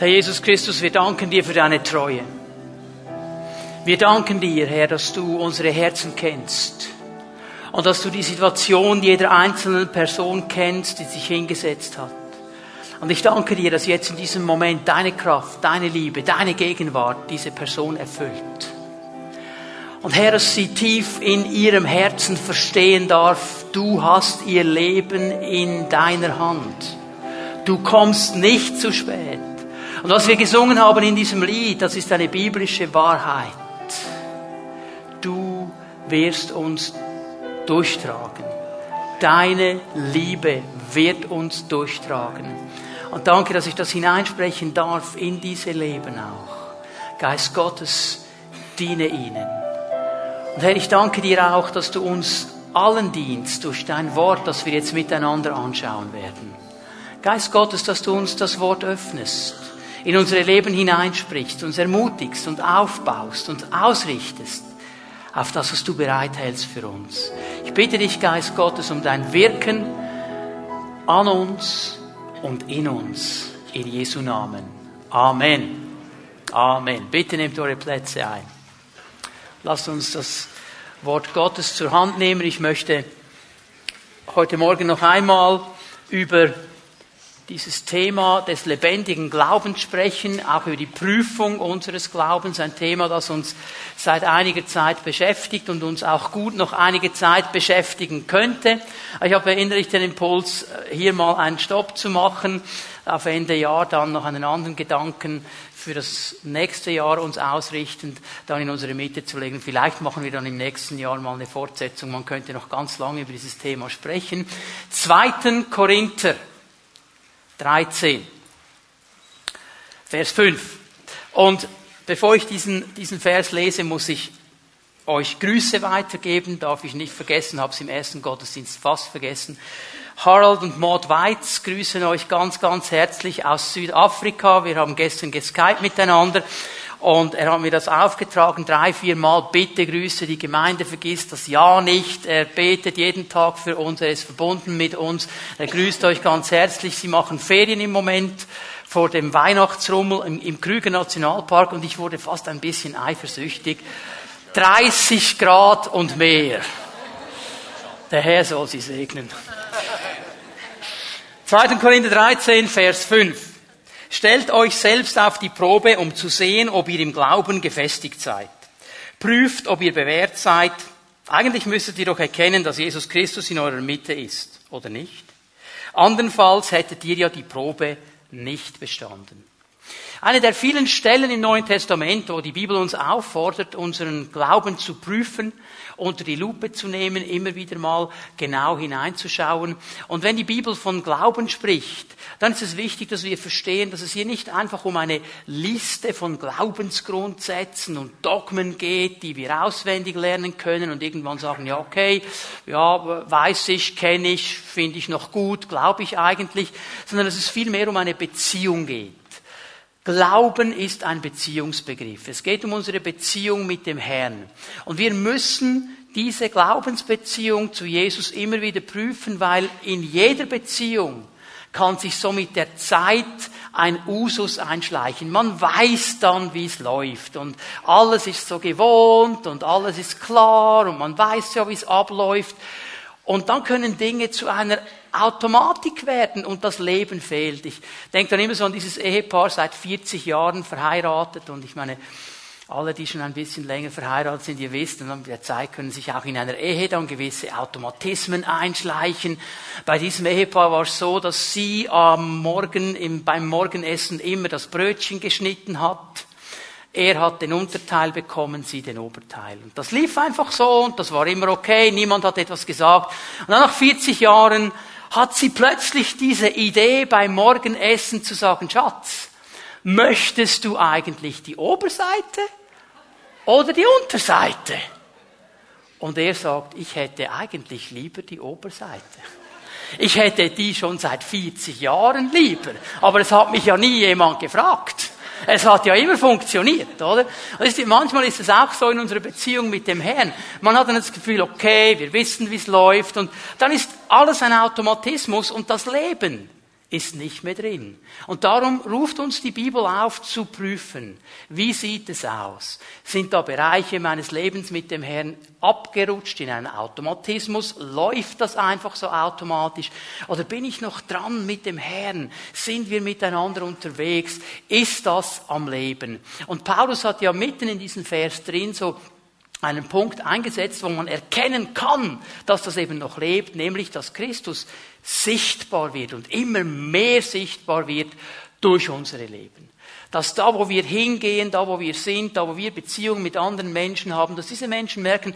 Herr Jesus Christus, wir danken dir für deine Treue. Wir danken dir, Herr, dass du unsere Herzen kennst und dass du die Situation jeder einzelnen Person kennst, die sich hingesetzt hat. Und ich danke dir, dass jetzt in diesem Moment deine Kraft, deine Liebe, deine Gegenwart diese Person erfüllt. Und Herr, dass sie tief in ihrem Herzen verstehen darf, du hast ihr Leben in deiner Hand. Du kommst nicht zu spät. Und was wir gesungen haben in diesem Lied, das ist eine biblische Wahrheit. Du wirst uns durchtragen. Deine Liebe wird uns durchtragen. Und danke, dass ich das hineinsprechen darf in diese Leben auch. Geist Gottes, diene ihnen. Und Herr, ich danke dir auch, dass du uns allen dienst durch dein Wort, das wir jetzt miteinander anschauen werden. Geist Gottes, dass du uns das Wort öffnest, in unsere Leben hineinsprichst, uns ermutigst und aufbaust und ausrichtest auf das, was du bereithältst für uns. Ich bitte dich, Geist Gottes, um dein Wirken an uns und in uns. In Jesu Namen. Amen. Amen. Bitte nehmt eure Plätze ein. Lasst uns das Wort Gottes zur Hand nehmen. Ich möchte heute Morgen noch einmal über dieses Thema des lebendigen Glaubens sprechen, auch über die Prüfung unseres Glaubens, ein Thema, das uns seit einiger Zeit beschäftigt und uns auch gut noch einige Zeit beschäftigen könnte. Ich habe innerlich den Impuls, hier mal einen Stopp zu machen, auf Ende Jahr dann noch einen anderen Gedanken für das nächste Jahr uns ausrichtend dann in unsere Mitte zu legen. Vielleicht machen wir dann im nächsten Jahr mal eine Fortsetzung. Man könnte noch ganz lange über dieses Thema sprechen. Zweiten Korinther 13. Vers 5. Und bevor ich diesen, diesen Vers lese, muss ich euch Grüße weitergeben. Darf ich nicht vergessen, habe es im ersten Gottesdienst fast vergessen. Harold und Maud Weitz grüßen euch ganz, ganz herzlich aus Südafrika. Wir haben gestern geskypt miteinander. Und er hat mir das aufgetragen, drei, vier Mal, bitte grüße die Gemeinde, vergisst das Ja nicht. Er betet jeden Tag für uns, er ist verbunden mit uns. Er grüßt euch ganz herzlich. Sie machen Ferien im Moment vor dem Weihnachtsrummel im, im Krüger Nationalpark und ich wurde fast ein bisschen eifersüchtig. 30 Grad und mehr. Der Herr soll sie segnen. 2. Korinther 13, Vers 5. Stellt euch selbst auf die Probe, um zu sehen, ob ihr im Glauben gefestigt seid. Prüft, ob ihr bewährt seid. Eigentlich müsstet ihr doch erkennen, dass Jesus Christus in eurer Mitte ist, oder nicht? Andernfalls hättet ihr ja die Probe nicht bestanden. Eine der vielen Stellen im Neuen Testament, wo die Bibel uns auffordert, unseren Glauben zu prüfen, unter die Lupe zu nehmen, immer wieder mal genau hineinzuschauen. Und wenn die Bibel von Glauben spricht, dann ist es wichtig, dass wir verstehen, dass es hier nicht einfach um eine Liste von Glaubensgrundsätzen und Dogmen geht, die wir auswendig lernen können und irgendwann sagen, ja, okay, ja, weiß ich, kenne ich, finde ich noch gut, glaube ich eigentlich, sondern dass es vielmehr um eine Beziehung geht. Glauben ist ein Beziehungsbegriff. Es geht um unsere Beziehung mit dem Herrn. Und wir müssen diese Glaubensbeziehung zu Jesus immer wieder prüfen, weil in jeder Beziehung kann sich so mit der Zeit ein Usus einschleichen. Man weiß dann, wie es läuft und alles ist so gewohnt und alles ist klar und man weiß ja, wie es abläuft. Und dann können Dinge zu einer Automatik werden und das Leben fehlt. Ich denke dann immer so an dieses Ehepaar seit 40 Jahren verheiratet und ich meine, alle, die schon ein bisschen länger verheiratet sind, ihr wisst, und mit der Zeit können sich auch in einer Ehe dann gewisse Automatismen einschleichen. Bei diesem Ehepaar war es so, dass sie am Morgen im, beim Morgenessen immer das Brötchen geschnitten hat er hat den Unterteil bekommen, sie den Oberteil. Und das lief einfach so und das war immer okay, niemand hat etwas gesagt. Und dann nach 40 Jahren hat sie plötzlich diese Idee beim Morgenessen zu sagen, Schatz, möchtest du eigentlich die Oberseite oder die Unterseite? Und er sagt, ich hätte eigentlich lieber die Oberseite. Ich hätte die schon seit 40 Jahren lieber, aber es hat mich ja nie jemand gefragt. Es hat ja immer funktioniert, oder? Ist, manchmal ist es auch so in unserer Beziehung mit dem Herrn. Man hat dann das Gefühl, okay, wir wissen, wie es läuft, und dann ist alles ein Automatismus und das Leben ist nicht mehr drin. Und darum ruft uns die Bibel auf zu prüfen, wie sieht es aus? Sind da Bereiche meines Lebens mit dem Herrn abgerutscht in einen Automatismus? Läuft das einfach so automatisch? Oder bin ich noch dran mit dem Herrn? Sind wir miteinander unterwegs? Ist das am Leben? Und Paulus hat ja mitten in diesem Vers drin so einen Punkt eingesetzt, wo man erkennen kann, dass das eben noch lebt, nämlich dass Christus sichtbar wird und immer mehr sichtbar wird durch unsere Leben. Dass da, wo wir hingehen, da, wo wir sind, da, wo wir Beziehungen mit anderen Menschen haben, dass diese Menschen merken,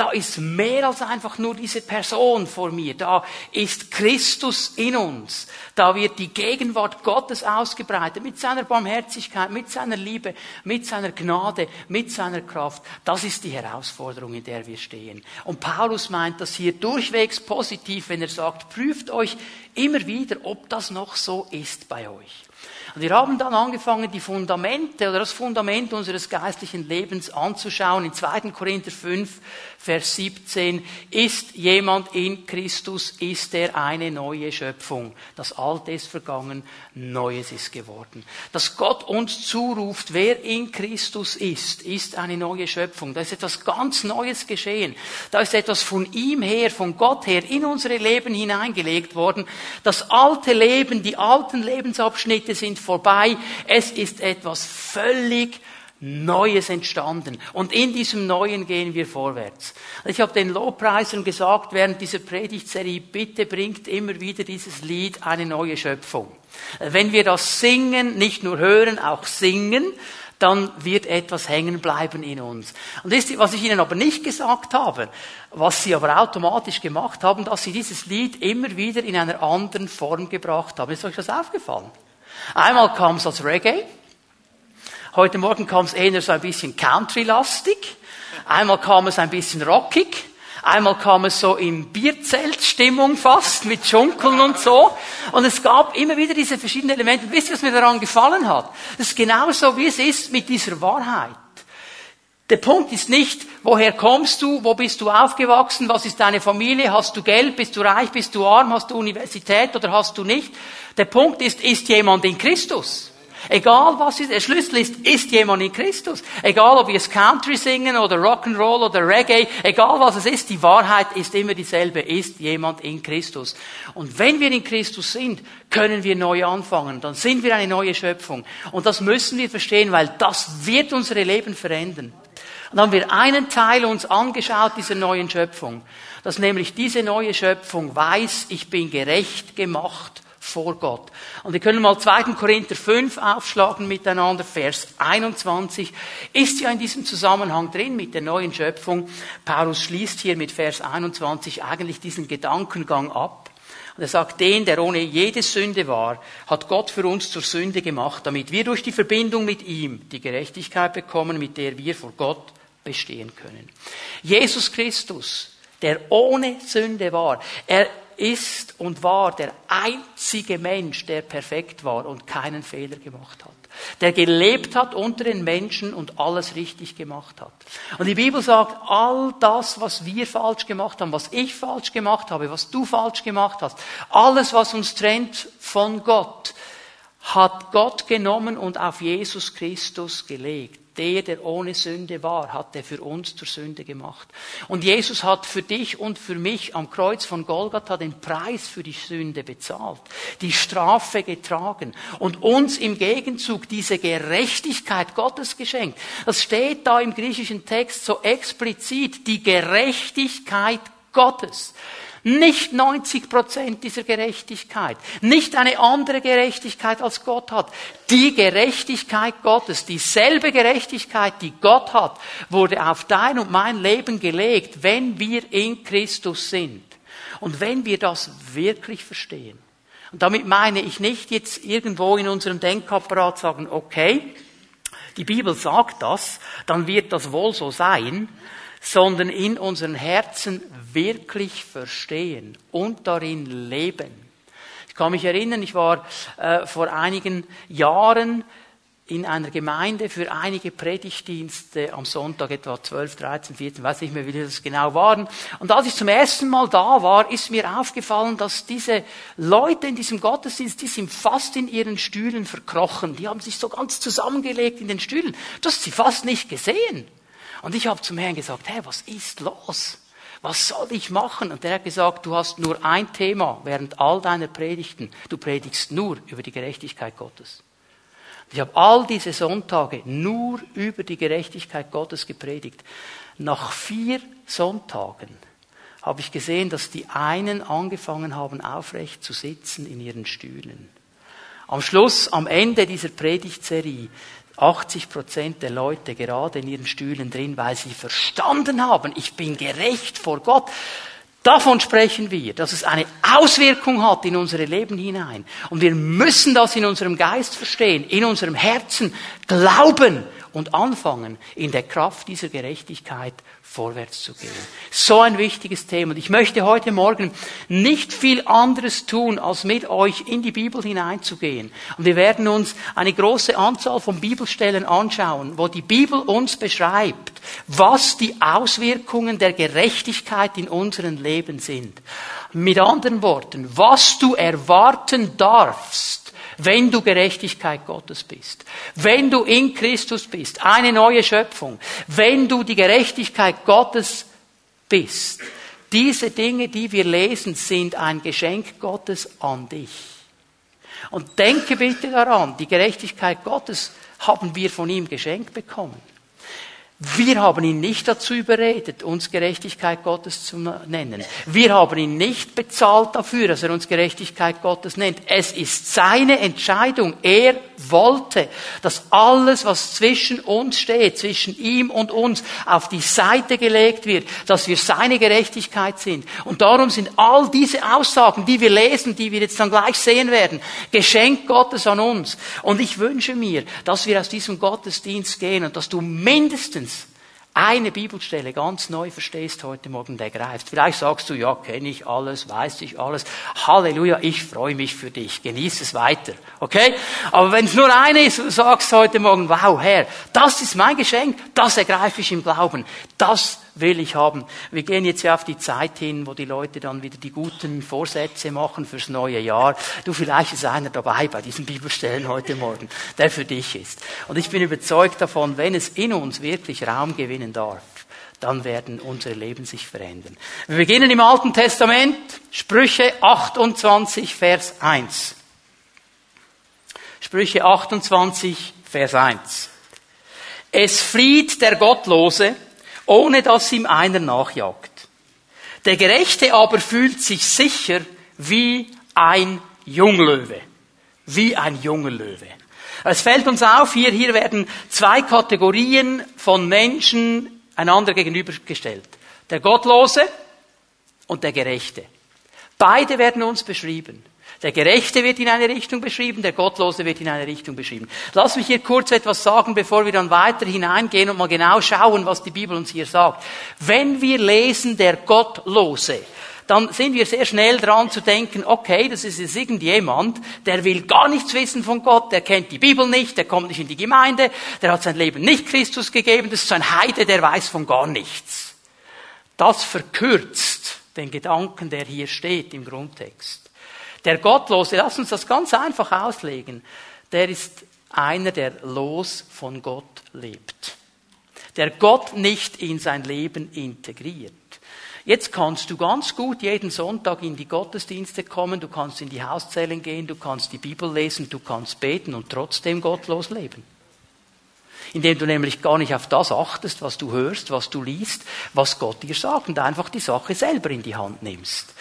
da ist mehr als einfach nur diese Person vor mir. Da ist Christus in uns. Da wird die Gegenwart Gottes ausgebreitet mit seiner Barmherzigkeit, mit seiner Liebe, mit seiner Gnade, mit seiner Kraft. Das ist die Herausforderung, in der wir stehen. Und Paulus meint das hier durchwegs positiv, wenn er sagt, prüft euch immer wieder, ob das noch so ist bei euch. Und wir haben dann angefangen, die Fundamente oder das Fundament unseres geistlichen Lebens anzuschauen. In 2. Korinther 5, Vers 17, ist jemand in Christus, ist er eine neue Schöpfung. Das Alte ist vergangen, Neues ist geworden. Dass Gott uns zuruft, wer in Christus ist, ist eine neue Schöpfung. Da ist etwas ganz Neues geschehen. Da ist etwas von ihm her, von Gott her in unsere Leben hineingelegt worden. Das alte Leben, die alten Lebensabschnitte sind vorbei. Es ist etwas völlig Neues entstanden. Und in diesem Neuen gehen wir vorwärts. Ich habe den Lobpreisern gesagt während dieser Predigtserie, bitte bringt immer wieder dieses Lied eine neue Schöpfung. Wenn wir das singen, nicht nur hören, auch singen, dann wird etwas hängen bleiben in uns. Und das was ich Ihnen aber nicht gesagt habe, was Sie aber automatisch gemacht haben, dass Sie dieses Lied immer wieder in einer anderen Form gebracht haben. Ist euch das aufgefallen? Einmal kam es als Reggae, Heute Morgen kam es eher so ein bisschen country-lastig. Einmal kam es ein bisschen rockig. Einmal kam es so in Bierzeltstimmung fast, mit Schunkeln und so. Und es gab immer wieder diese verschiedenen Elemente. wisst ihr, was mir daran gefallen hat? Das ist genauso, wie es ist mit dieser Wahrheit. Der Punkt ist nicht, woher kommst du, wo bist du aufgewachsen, was ist deine Familie, hast du Geld, bist du reich, bist du arm, hast du Universität oder hast du nicht. Der Punkt ist, ist jemand in Christus? Egal was ist, der Schlüssel ist, ist jemand in Christus. Egal ob wir es Country singen oder Rock'n'Roll oder Reggae, egal was es ist, die Wahrheit ist immer dieselbe, ist jemand in Christus. Und wenn wir in Christus sind, können wir neu anfangen. Dann sind wir eine neue Schöpfung. Und das müssen wir verstehen, weil das wird unsere Leben verändern. Und dann haben wir einen Teil uns angeschaut dieser neuen Schöpfung, dass nämlich diese neue Schöpfung weiß, ich bin gerecht gemacht vor Gott. Und wir können mal 2. Korinther 5 aufschlagen miteinander, Vers 21. Ist ja in diesem Zusammenhang drin mit der neuen Schöpfung. Paulus schließt hier mit Vers 21 eigentlich diesen Gedankengang ab. Und er sagt, den, der ohne jede Sünde war, hat Gott für uns zur Sünde gemacht, damit wir durch die Verbindung mit ihm die Gerechtigkeit bekommen, mit der wir vor Gott bestehen können. Jesus Christus, der ohne Sünde war, er ist und war der einzige Mensch, der perfekt war und keinen Fehler gemacht hat. Der gelebt hat unter den Menschen und alles richtig gemacht hat. Und die Bibel sagt, all das, was wir falsch gemacht haben, was ich falsch gemacht habe, was du falsch gemacht hast, alles, was uns trennt von Gott, hat Gott genommen und auf Jesus Christus gelegt der, der ohne Sünde war, hat er für uns zur Sünde gemacht. Und Jesus hat für dich und für mich am Kreuz von Golgatha den Preis für die Sünde bezahlt, die Strafe getragen und uns im Gegenzug diese Gerechtigkeit Gottes geschenkt. Das steht da im griechischen Text so explizit, die Gerechtigkeit Gottes. Nicht 90 Prozent dieser Gerechtigkeit. Nicht eine andere Gerechtigkeit als Gott hat. Die Gerechtigkeit Gottes, dieselbe Gerechtigkeit, die Gott hat, wurde auf dein und mein Leben gelegt, wenn wir in Christus sind. Und wenn wir das wirklich verstehen. Und damit meine ich nicht jetzt irgendwo in unserem Denkapparat sagen, okay, die Bibel sagt das, dann wird das wohl so sein, sondern in unseren Herzen wirklich verstehen und darin leben. Ich kann mich erinnern, ich war äh, vor einigen Jahren in einer Gemeinde für einige Predigtdienste am Sonntag etwa 12, 13, 14, weiß nicht mehr, wie das genau waren. Und als ich zum ersten Mal da war, ist mir aufgefallen, dass diese Leute in diesem Gottesdienst, die sind fast in ihren Stühlen verkrochen. Die haben sich so ganz zusammengelegt in den Stühlen. Du hast sie fast nicht gesehen. Und ich habe zum Herrn gesagt, hey, was ist los? Was soll ich machen? Und der hat gesagt, du hast nur ein Thema während all deiner Predigten. Du predigst nur über die Gerechtigkeit Gottes. Ich habe all diese Sonntage nur über die Gerechtigkeit Gottes gepredigt. Nach vier Sonntagen habe ich gesehen, dass die einen angefangen haben, aufrecht zu sitzen in ihren Stühlen. Am Schluss, am Ende dieser Predigtserie, 80 Prozent der Leute gerade in ihren Stühlen drin, weil sie verstanden haben, ich bin gerecht vor Gott. Davon sprechen wir, dass es eine Auswirkung hat in unsere Leben hinein. Und wir müssen das in unserem Geist verstehen, in unserem Herzen glauben und anfangen, in der Kraft dieser Gerechtigkeit vorwärts zu gehen. So ein wichtiges Thema. Und ich möchte heute Morgen nicht viel anderes tun, als mit euch in die Bibel hineinzugehen. Und wir werden uns eine große Anzahl von Bibelstellen anschauen, wo die Bibel uns beschreibt, was die Auswirkungen der Gerechtigkeit in unserem Leben sind. Mit anderen Worten, was du erwarten darfst, wenn du Gerechtigkeit Gottes bist, wenn du in Christus bist, eine neue Schöpfung, wenn du die Gerechtigkeit Gottes bist. Diese Dinge, die wir lesen, sind ein Geschenk Gottes an dich. Und denke bitte daran, die Gerechtigkeit Gottes haben wir von ihm geschenkt bekommen. Wir haben ihn nicht dazu überredet, uns Gerechtigkeit Gottes zu nennen. Wir haben ihn nicht bezahlt dafür, dass er uns Gerechtigkeit Gottes nennt. Es ist seine Entscheidung. Er wollte, dass alles, was zwischen uns steht, zwischen ihm und uns, auf die Seite gelegt wird, dass wir seine Gerechtigkeit sind. Und darum sind all diese Aussagen, die wir lesen, die wir jetzt dann gleich sehen werden, Geschenk Gottes an uns. Und ich wünsche mir, dass wir aus diesem Gottesdienst gehen und dass du mindestens eine Bibelstelle ganz neu verstehst heute Morgen, der greift. Vielleicht sagst du, ja, kenne ich alles, weiß ich alles. Halleluja, ich freue mich für dich. Genieß es weiter. Okay? Aber wenn es nur eine ist, sagst heute Morgen, wow, Herr, das ist mein Geschenk, das ergreife ich im Glauben. Das will ich haben. Wir gehen jetzt ja auf die Zeit hin, wo die Leute dann wieder die guten Vorsätze machen fürs neue Jahr. Du, vielleicht ist einer dabei bei diesen Bibelstellen heute Morgen, der für dich ist. Und ich bin überzeugt davon, wenn es in uns wirklich Raum gewinnen darf, dann werden unsere Leben sich verändern. Wir beginnen im Alten Testament, Sprüche 28, Vers 1. Sprüche 28, Vers 1. Es flieht der Gottlose, ohne dass ihm einer nachjagt. Der Gerechte aber fühlt sich sicher wie ein Junglöwe. Wie ein junger Löwe. Es fällt uns auf, hier, hier werden zwei Kategorien von Menschen einander gegenübergestellt. Der Gottlose und der Gerechte. Beide werden uns beschrieben. Der Gerechte wird in eine Richtung beschrieben, der Gottlose wird in eine Richtung beschrieben. Lass mich hier kurz etwas sagen, bevor wir dann weiter hineingehen und mal genau schauen, was die Bibel uns hier sagt. Wenn wir lesen der Gottlose, dann sind wir sehr schnell dran zu denken, okay, das ist jetzt irgendjemand, der will gar nichts wissen von Gott, der kennt die Bibel nicht, der kommt nicht in die Gemeinde, der hat sein Leben nicht Christus gegeben, das ist so ein Heide, der weiß von gar nichts. Das verkürzt den Gedanken, der hier steht im Grundtext. Der Gottlose, lass uns das ganz einfach auslegen, der ist einer, der los von Gott lebt. Der Gott nicht in sein Leben integriert. Jetzt kannst du ganz gut jeden Sonntag in die Gottesdienste kommen, du kannst in die Hauszellen gehen, du kannst die Bibel lesen, du kannst beten und trotzdem gottlos leben. Indem du nämlich gar nicht auf das achtest, was du hörst, was du liest, was Gott dir sagt und einfach die Sache selber in die Hand nimmst.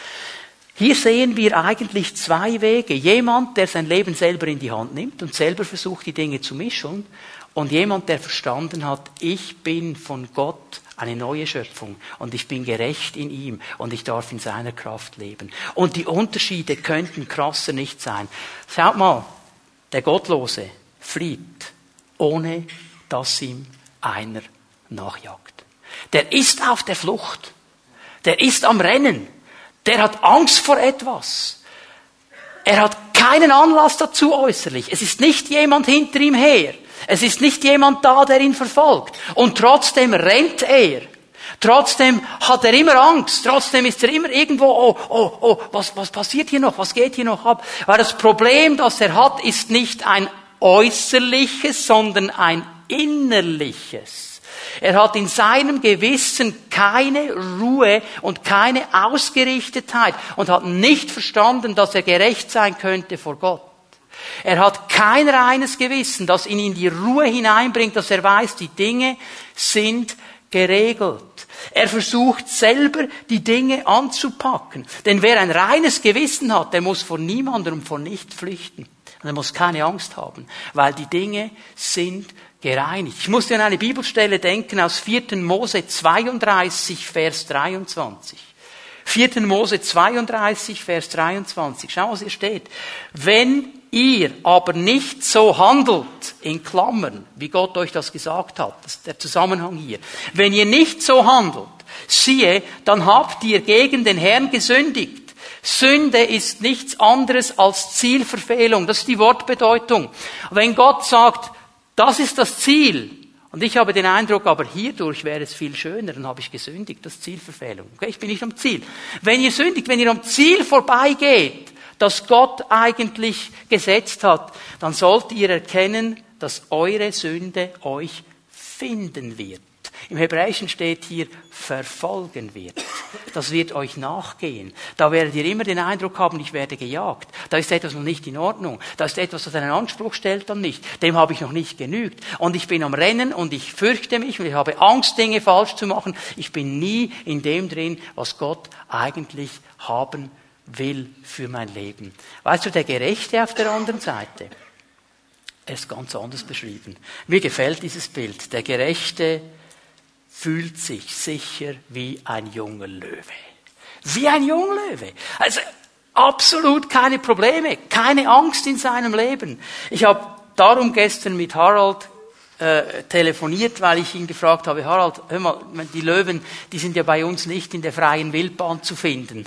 Hier sehen wir eigentlich zwei Wege. Jemand, der sein Leben selber in die Hand nimmt und selber versucht, die Dinge zu mischen. Und jemand, der verstanden hat, ich bin von Gott eine neue Schöpfung und ich bin gerecht in ihm und ich darf in seiner Kraft leben. Und die Unterschiede könnten krasser nicht sein. Schaut mal, der Gottlose flieht, ohne dass ihm einer nachjagt. Der ist auf der Flucht. Der ist am Rennen. Der hat Angst vor etwas. Er hat keinen Anlass dazu äußerlich. Es ist nicht jemand hinter ihm her. Es ist nicht jemand da, der ihn verfolgt. Und trotzdem rennt er. Trotzdem hat er immer Angst. Trotzdem ist er immer irgendwo, oh, oh, oh, was, was passiert hier noch? Was geht hier noch ab? Weil das Problem, das er hat, ist nicht ein äußerliches, sondern ein innerliches. Er hat in seinem Gewissen keine Ruhe und keine Ausgerichtetheit und hat nicht verstanden, dass er gerecht sein könnte vor Gott. Er hat kein reines Gewissen, das ihn in die Ruhe hineinbringt, dass er weiß, die Dinge sind geregelt. Er versucht selber die Dinge anzupacken. Denn wer ein reines Gewissen hat, der muss vor niemandem und vor nichts flüchten. Und er muss keine Angst haben, weil die Dinge sind gereinigt. Ich musste an eine Bibelstelle denken aus 4. Mose 32, Vers 23. 4. Mose 32, Vers 23. Schau, was hier steht. Wenn ihr aber nicht so handelt, in Klammern, wie Gott euch das gesagt hat, das ist der Zusammenhang hier. Wenn ihr nicht so handelt, siehe, dann habt ihr gegen den Herrn gesündigt. Sünde ist nichts anderes als Zielverfehlung. Das ist die Wortbedeutung. Wenn Gott sagt, das ist das Ziel, und ich habe den Eindruck, aber hierdurch wäre es viel schöner, dann habe ich gesündigt, das Zielverfehlung. Okay, ich bin nicht am Ziel. Wenn ihr sündigt, wenn ihr am Ziel vorbeigeht, das Gott eigentlich gesetzt hat, dann sollt ihr erkennen, dass eure Sünde euch finden wird. Im Hebräischen steht hier verfolgen wird. Das wird euch nachgehen. Da werdet ihr immer den Eindruck haben, ich werde gejagt. Da ist etwas noch nicht in Ordnung. Da ist etwas, das einen Anspruch stellt dann nicht. Dem habe ich noch nicht genügt. Und ich bin am Rennen und ich fürchte mich und ich habe Angst, Dinge falsch zu machen. Ich bin nie in dem drin, was Gott eigentlich haben will für mein Leben. Weißt du, der Gerechte auf der anderen Seite, er ist ganz anders beschrieben. Mir gefällt dieses Bild. Der Gerechte fühlt sich sicher wie ein junger Löwe. Wie ein junger Löwe. Also absolut keine Probleme, keine Angst in seinem Leben. Ich habe darum gestern mit Harald äh, telefoniert, weil ich ihn gefragt habe, Harald, hör mal, die Löwen, die sind ja bei uns nicht in der freien Wildbahn zu finden.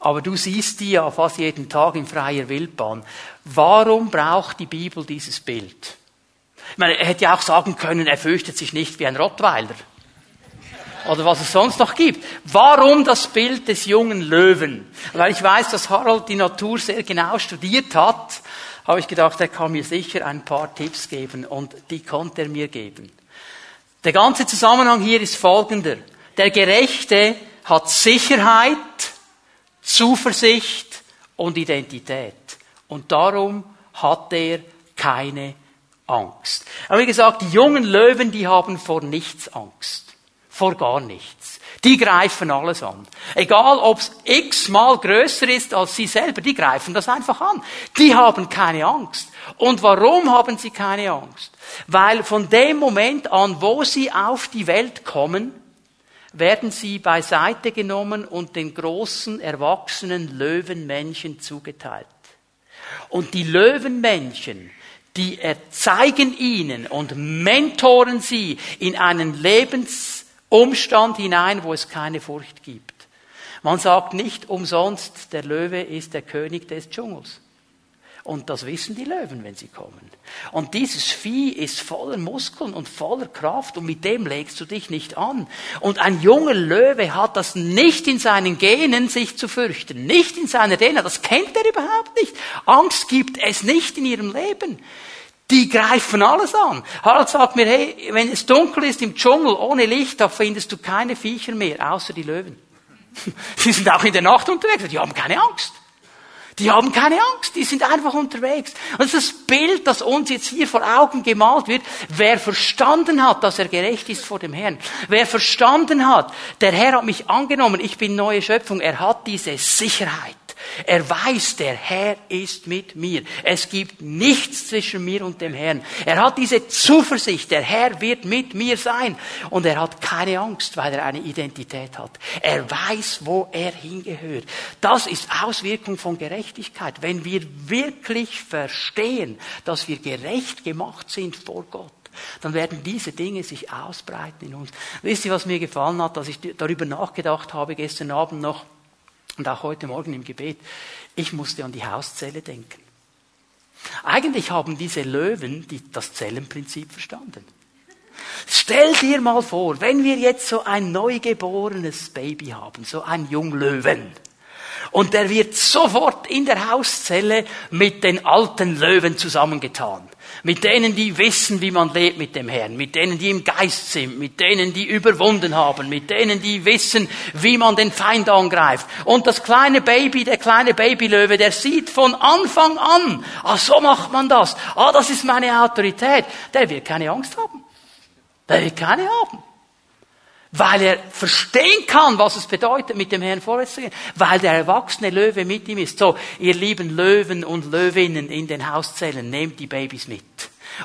Aber du siehst die ja fast jeden Tag in freier Wildbahn. Warum braucht die Bibel dieses Bild? Ich meine, er hätte ja auch sagen können, er fürchtet sich nicht wie ein Rottweiler. Oder was es sonst noch gibt. Warum das Bild des jungen Löwen? Weil ich weiß, dass Harald die Natur sehr genau studiert hat, habe ich gedacht, er kann mir sicher ein paar Tipps geben und die konnte er mir geben. Der ganze Zusammenhang hier ist folgender. Der Gerechte hat Sicherheit, Zuversicht und Identität. Und darum hat er keine Angst. Aber wie gesagt, die jungen Löwen, die haben vor nichts Angst. Vor gar nichts. Die greifen alles an. Egal, ob es x-mal größer ist als sie selber, die greifen das einfach an. Die haben keine Angst. Und warum haben sie keine Angst? Weil von dem Moment an, wo sie auf die Welt kommen, werden sie beiseite genommen und den großen, erwachsenen Löwenmännchen zugeteilt. Und die Löwenmännchen, die zeigen ihnen und mentoren sie in einen Lebensumstand hinein, wo es keine Furcht gibt. Man sagt nicht umsonst, der Löwe ist der König des Dschungels. Und das wissen die Löwen, wenn sie kommen. Und dieses Vieh ist voller Muskeln und voller Kraft und mit dem legst du dich nicht an. Und ein junger Löwe hat das nicht in seinen Genen, sich zu fürchten. Nicht in seiner DNA. Das kennt er überhaupt nicht. Angst gibt es nicht in ihrem Leben. Die greifen alles an. Harald sagt mir, hey, wenn es dunkel ist im Dschungel ohne Licht, da findest du keine Viecher mehr, außer die Löwen. Sie sind auch in der Nacht unterwegs, die haben keine Angst. Die haben keine Angst, die sind einfach unterwegs. Und das Bild, das uns jetzt hier vor Augen gemalt wird. Wer verstanden hat, dass er gerecht ist vor dem Herrn, wer verstanden hat, der Herr hat mich angenommen, ich bin neue Schöpfung, er hat diese Sicherheit. Er weiß, der Herr ist mit mir. Es gibt nichts zwischen mir und dem Herrn. Er hat diese Zuversicht, der Herr wird mit mir sein. Und er hat keine Angst, weil er eine Identität hat. Er weiß, wo er hingehört. Das ist Auswirkung von Gerechtigkeit. Wenn wir wirklich verstehen, dass wir gerecht gemacht sind vor Gott, dann werden diese Dinge sich ausbreiten in uns. Wisst ihr, was mir gefallen hat, dass ich darüber nachgedacht habe gestern Abend noch? Und auch heute Morgen im Gebet, ich musste an die Hauszelle denken. Eigentlich haben diese Löwen die, das Zellenprinzip verstanden. Stell dir mal vor, wenn wir jetzt so ein neugeborenes Baby haben, so ein Junglöwen, und der wird sofort in der Hauszelle mit den alten Löwen zusammengetan. Mit denen, die wissen, wie man lebt mit dem Herrn, mit denen, die im Geist sind, mit denen, die überwunden haben, mit denen, die wissen, wie man den Feind angreift. Und das kleine Baby, der kleine Babylöwe, der sieht von Anfang an, ah, so macht man das, ah, das ist meine Autorität, der wird keine Angst haben. Der wird keine haben weil er verstehen kann, was es bedeutet, mit dem Herrn vorwärts zu gehen, weil der erwachsene Löwe mit ihm ist. So, ihr lieben Löwen und Löwinnen in den Hauszellen, nehmt die Babys mit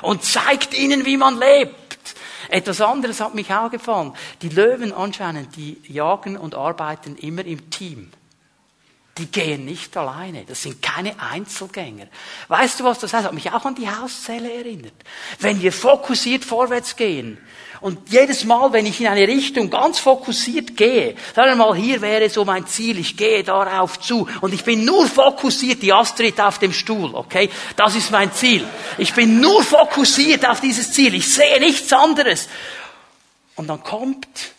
und zeigt ihnen, wie man lebt. Etwas anderes hat mich auch gefallen. Die Löwen anscheinend, die jagen und arbeiten immer im Team. Die gehen nicht alleine. Das sind keine Einzelgänger. Weißt du, was das heißt? Hat mich auch an die Hauszelle erinnert. Wenn wir fokussiert vorwärts gehen, und jedes Mal, wenn ich in eine Richtung ganz fokussiert gehe, sagen wir mal, hier wäre so mein Ziel, ich gehe darauf zu und ich bin nur fokussiert, die Astrid auf dem Stuhl, okay? Das ist mein Ziel. Ich bin nur fokussiert auf dieses Ziel. Ich sehe nichts anderes. Und dann kommt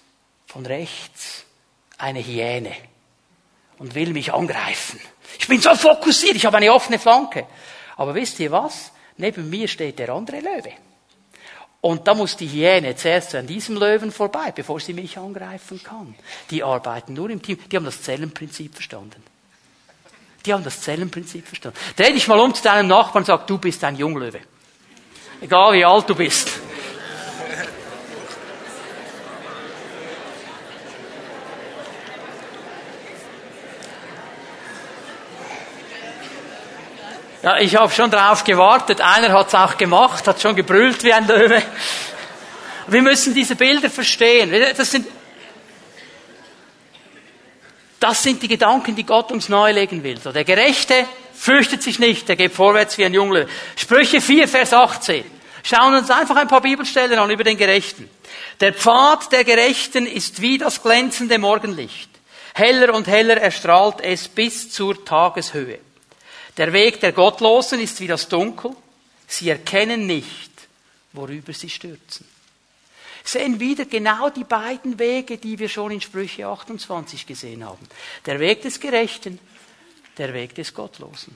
von rechts eine Hyäne und will mich angreifen. Ich bin so fokussiert, ich habe eine offene Flanke. Aber wisst ihr was? Neben mir steht der andere Löwe. Und da muss die Hyäne zuerst an diesem Löwen vorbei, bevor sie mich angreifen kann. Die arbeiten nur im Team. Die haben das Zellenprinzip verstanden. Die haben das Zellenprinzip verstanden. Dreh dich mal um zu deinem Nachbarn und sag, du bist ein Junglöwe. Egal wie alt du bist. Ja, ich habe schon drauf gewartet. Einer hat es auch gemacht, hat schon gebrüllt wie ein Löwe. Wir müssen diese Bilder verstehen. Das sind, das sind die Gedanken, die Gott uns nahelegen will. So, der Gerechte fürchtet sich nicht, der geht vorwärts wie ein Junglöwe. Sprüche 4, Vers 18. Schauen uns einfach ein paar Bibelstellen an über den Gerechten. Der Pfad der Gerechten ist wie das glänzende Morgenlicht. Heller und heller erstrahlt es bis zur Tageshöhe. Der Weg der Gottlosen ist wie das Dunkel. Sie erkennen nicht, worüber sie stürzen. Sehen wieder genau die beiden Wege, die wir schon in Sprüche 28 gesehen haben. Der Weg des Gerechten, der Weg des Gottlosen.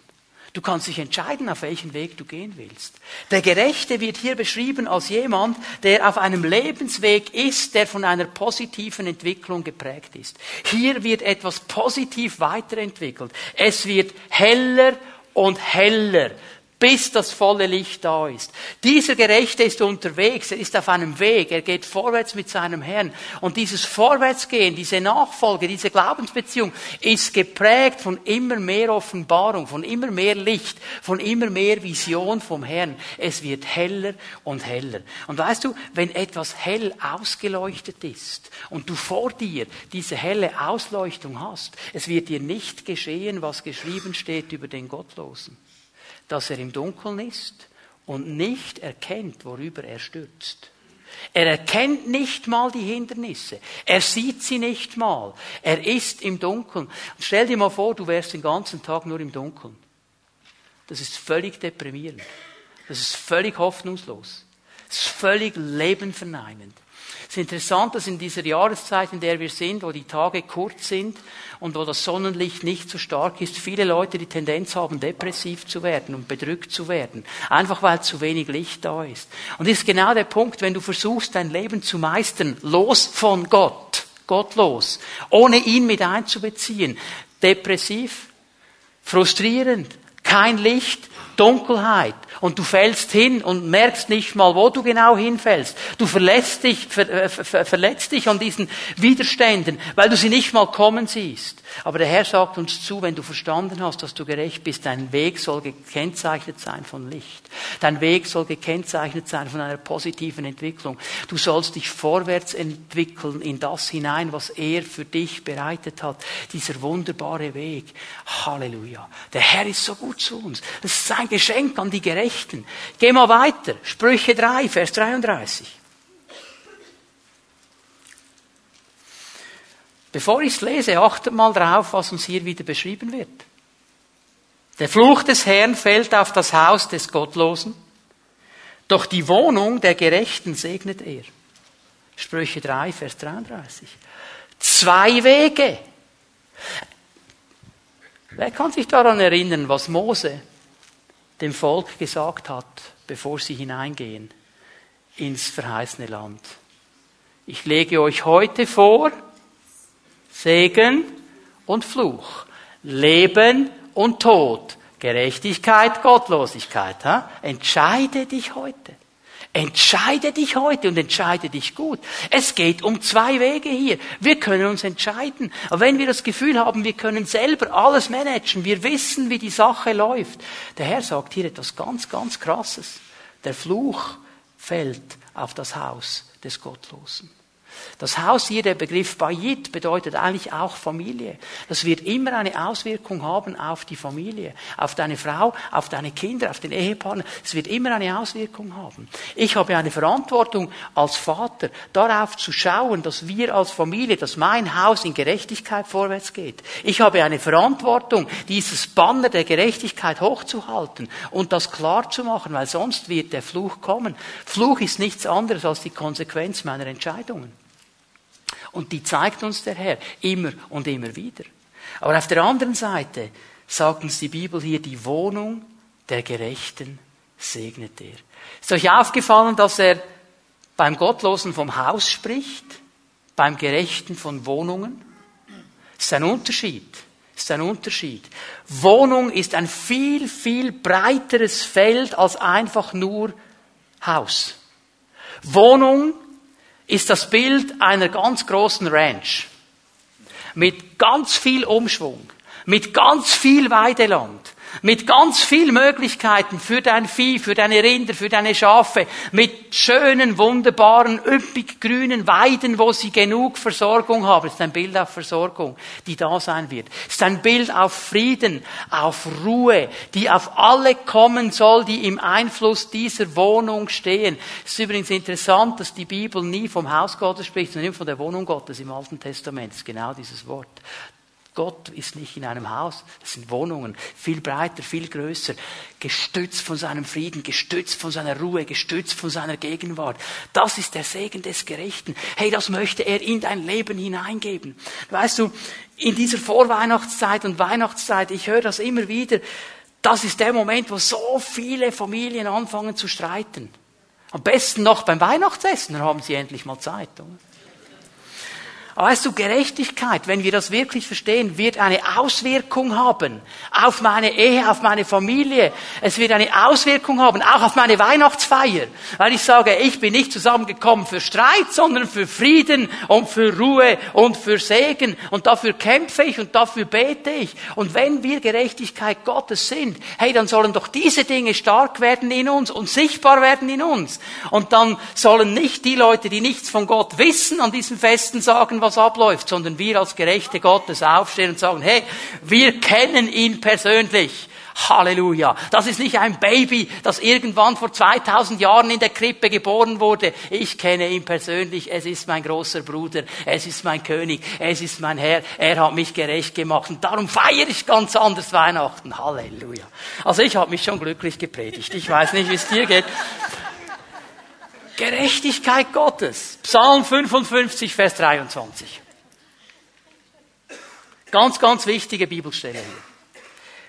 Du kannst dich entscheiden, auf welchen Weg du gehen willst. Der Gerechte wird hier beschrieben als jemand, der auf einem Lebensweg ist, der von einer positiven Entwicklung geprägt ist. Hier wird etwas positiv weiterentwickelt. Es wird heller und heller bis das volle Licht da ist. Dieser Gerechte ist unterwegs, er ist auf einem Weg, er geht vorwärts mit seinem Herrn. Und dieses Vorwärtsgehen, diese Nachfolge, diese Glaubensbeziehung ist geprägt von immer mehr Offenbarung, von immer mehr Licht, von immer mehr Vision vom Herrn. Es wird heller und heller. Und weißt du, wenn etwas hell ausgeleuchtet ist und du vor dir diese helle Ausleuchtung hast, es wird dir nicht geschehen, was geschrieben steht über den Gottlosen dass er im Dunkeln ist und nicht erkennt, worüber er stürzt. Er erkennt nicht mal die Hindernisse. Er sieht sie nicht mal. Er ist im Dunkeln. Und stell dir mal vor, du wärst den ganzen Tag nur im Dunkeln. Das ist völlig deprimierend. Das ist völlig hoffnungslos. Das ist völlig lebenverneinend. Es ist interessant, dass in dieser Jahreszeit, in der wir sind, wo die Tage kurz sind und wo das Sonnenlicht nicht so stark ist, viele Leute die Tendenz haben, depressiv zu werden und bedrückt zu werden. Einfach weil zu wenig Licht da ist. Und das ist genau der Punkt, wenn du versuchst, dein Leben zu meistern, los von Gott, gottlos, ohne ihn mit einzubeziehen, depressiv, frustrierend, kein Licht, Dunkelheit, und du fällst hin und merkst nicht mal, wo du genau hinfällst. Du verletzt dich, ver, äh, ver, verletzt dich an diesen Widerständen, weil du sie nicht mal kommen siehst. Aber der Herr sagt uns zu, wenn du verstanden hast, dass du gerecht bist, dein Weg soll gekennzeichnet sein von Licht. Dein Weg soll gekennzeichnet sein von einer positiven Entwicklung. Du sollst dich vorwärts entwickeln in das hinein, was er für dich bereitet hat. Dieser wunderbare Weg. Halleluja. Der Herr ist so gut zu uns. Das ist sein Geschenk an die Gerechten. Geh mal weiter. Sprüche 3, Vers 33. Bevor ich es lese, achtet mal drauf, was uns hier wieder beschrieben wird. Der Fluch des Herrn fällt auf das Haus des Gottlosen, doch die Wohnung der Gerechten segnet er. Sprüche 3, Vers 33. Zwei Wege. Wer kann sich daran erinnern, was Mose dem Volk gesagt hat, bevor sie hineingehen ins verheißene Land? Ich lege euch heute vor Segen und Fluch, Leben und Tod, Gerechtigkeit, Gottlosigkeit. Ha? Entscheide dich heute. Entscheide dich heute und entscheide dich gut. Es geht um zwei Wege hier. Wir können uns entscheiden. Aber wenn wir das Gefühl haben, wir können selber alles managen, wir wissen, wie die Sache läuft. Der Herr sagt hier etwas ganz, ganz Krasses. Der Fluch fällt auf das Haus des Gottlosen. Das Haus hier, der Begriff Bayit, bedeutet eigentlich auch Familie. Das wird immer eine Auswirkung haben auf die Familie, auf deine Frau, auf deine Kinder, auf den Ehepartner. Es wird immer eine Auswirkung haben. Ich habe eine Verantwortung als Vater, darauf zu schauen, dass wir als Familie, dass mein Haus in Gerechtigkeit vorwärts geht. Ich habe eine Verantwortung, dieses Banner der Gerechtigkeit hochzuhalten und das klar zu machen, weil sonst wird der Fluch kommen. Fluch ist nichts anderes als die Konsequenz meiner Entscheidungen. Und die zeigt uns der Herr immer und immer wieder. Aber auf der anderen Seite sagt uns die Bibel hier, die Wohnung der Gerechten segnet er. Ist euch aufgefallen, dass er beim Gottlosen vom Haus spricht, beim Gerechten von Wohnungen? Ist ein Unterschied. Ist ein Unterschied. Wohnung ist ein viel, viel breiteres Feld als einfach nur Haus. Wohnung ist das Bild einer ganz großen Ranch. Mit ganz viel Umschwung, mit ganz viel Weideland, mit ganz viel Möglichkeiten für dein Vieh, für deine Rinder, für deine Schafe, mit schönen, wunderbaren, üppig grünen Weiden, wo sie genug Versorgung haben. Das ist ein Bild auf Versorgung, die da sein wird. Das ist ein Bild auf Frieden, auf Ruhe, die auf alle kommen soll, die im Einfluss dieser Wohnung stehen. Es ist übrigens interessant, dass die Bibel nie vom Haus Gottes spricht, sondern immer von der Wohnung Gottes im Alten Testament. Das ist genau dieses Wort. Gott ist nicht in einem Haus, das sind Wohnungen, viel breiter, viel größer, gestützt von seinem Frieden, gestützt von seiner Ruhe, gestützt von seiner Gegenwart. Das ist der Segen des Gerechten. Hey, das möchte er in dein Leben hineingeben. Weißt du, in dieser Vorweihnachtszeit und Weihnachtszeit, ich höre das immer wieder, das ist der Moment, wo so viele Familien anfangen zu streiten. Am besten noch beim Weihnachtsessen, dann haben sie endlich mal Zeit. Oder? Aber weißt du, Gerechtigkeit, wenn wir das wirklich verstehen, wird eine Auswirkung haben auf meine Ehe, auf meine Familie. Es wird eine Auswirkung haben, auch auf meine Weihnachtsfeier. Weil ich sage, ich bin nicht zusammengekommen für Streit, sondern für Frieden und für Ruhe und für Segen. Und dafür kämpfe ich und dafür bete ich. Und wenn wir Gerechtigkeit Gottes sind, hey, dann sollen doch diese Dinge stark werden in uns und sichtbar werden in uns. Und dann sollen nicht die Leute, die nichts von Gott wissen, an diesen Festen sagen, was abläuft, sondern wir als Gerechte Gottes aufstehen und sagen, hey, wir kennen ihn persönlich. Halleluja. Das ist nicht ein Baby, das irgendwann vor 2000 Jahren in der Krippe geboren wurde. Ich kenne ihn persönlich. Es ist mein großer Bruder. Es ist mein König. Es ist mein Herr. Er hat mich gerecht gemacht. Und darum feiere ich ganz anders Weihnachten. Halleluja. Also ich habe mich schon glücklich gepredigt. Ich weiß nicht, wie es dir geht. Gerechtigkeit Gottes. Psalm 55, Vers 23. Ganz, ganz wichtige Bibelstelle hier.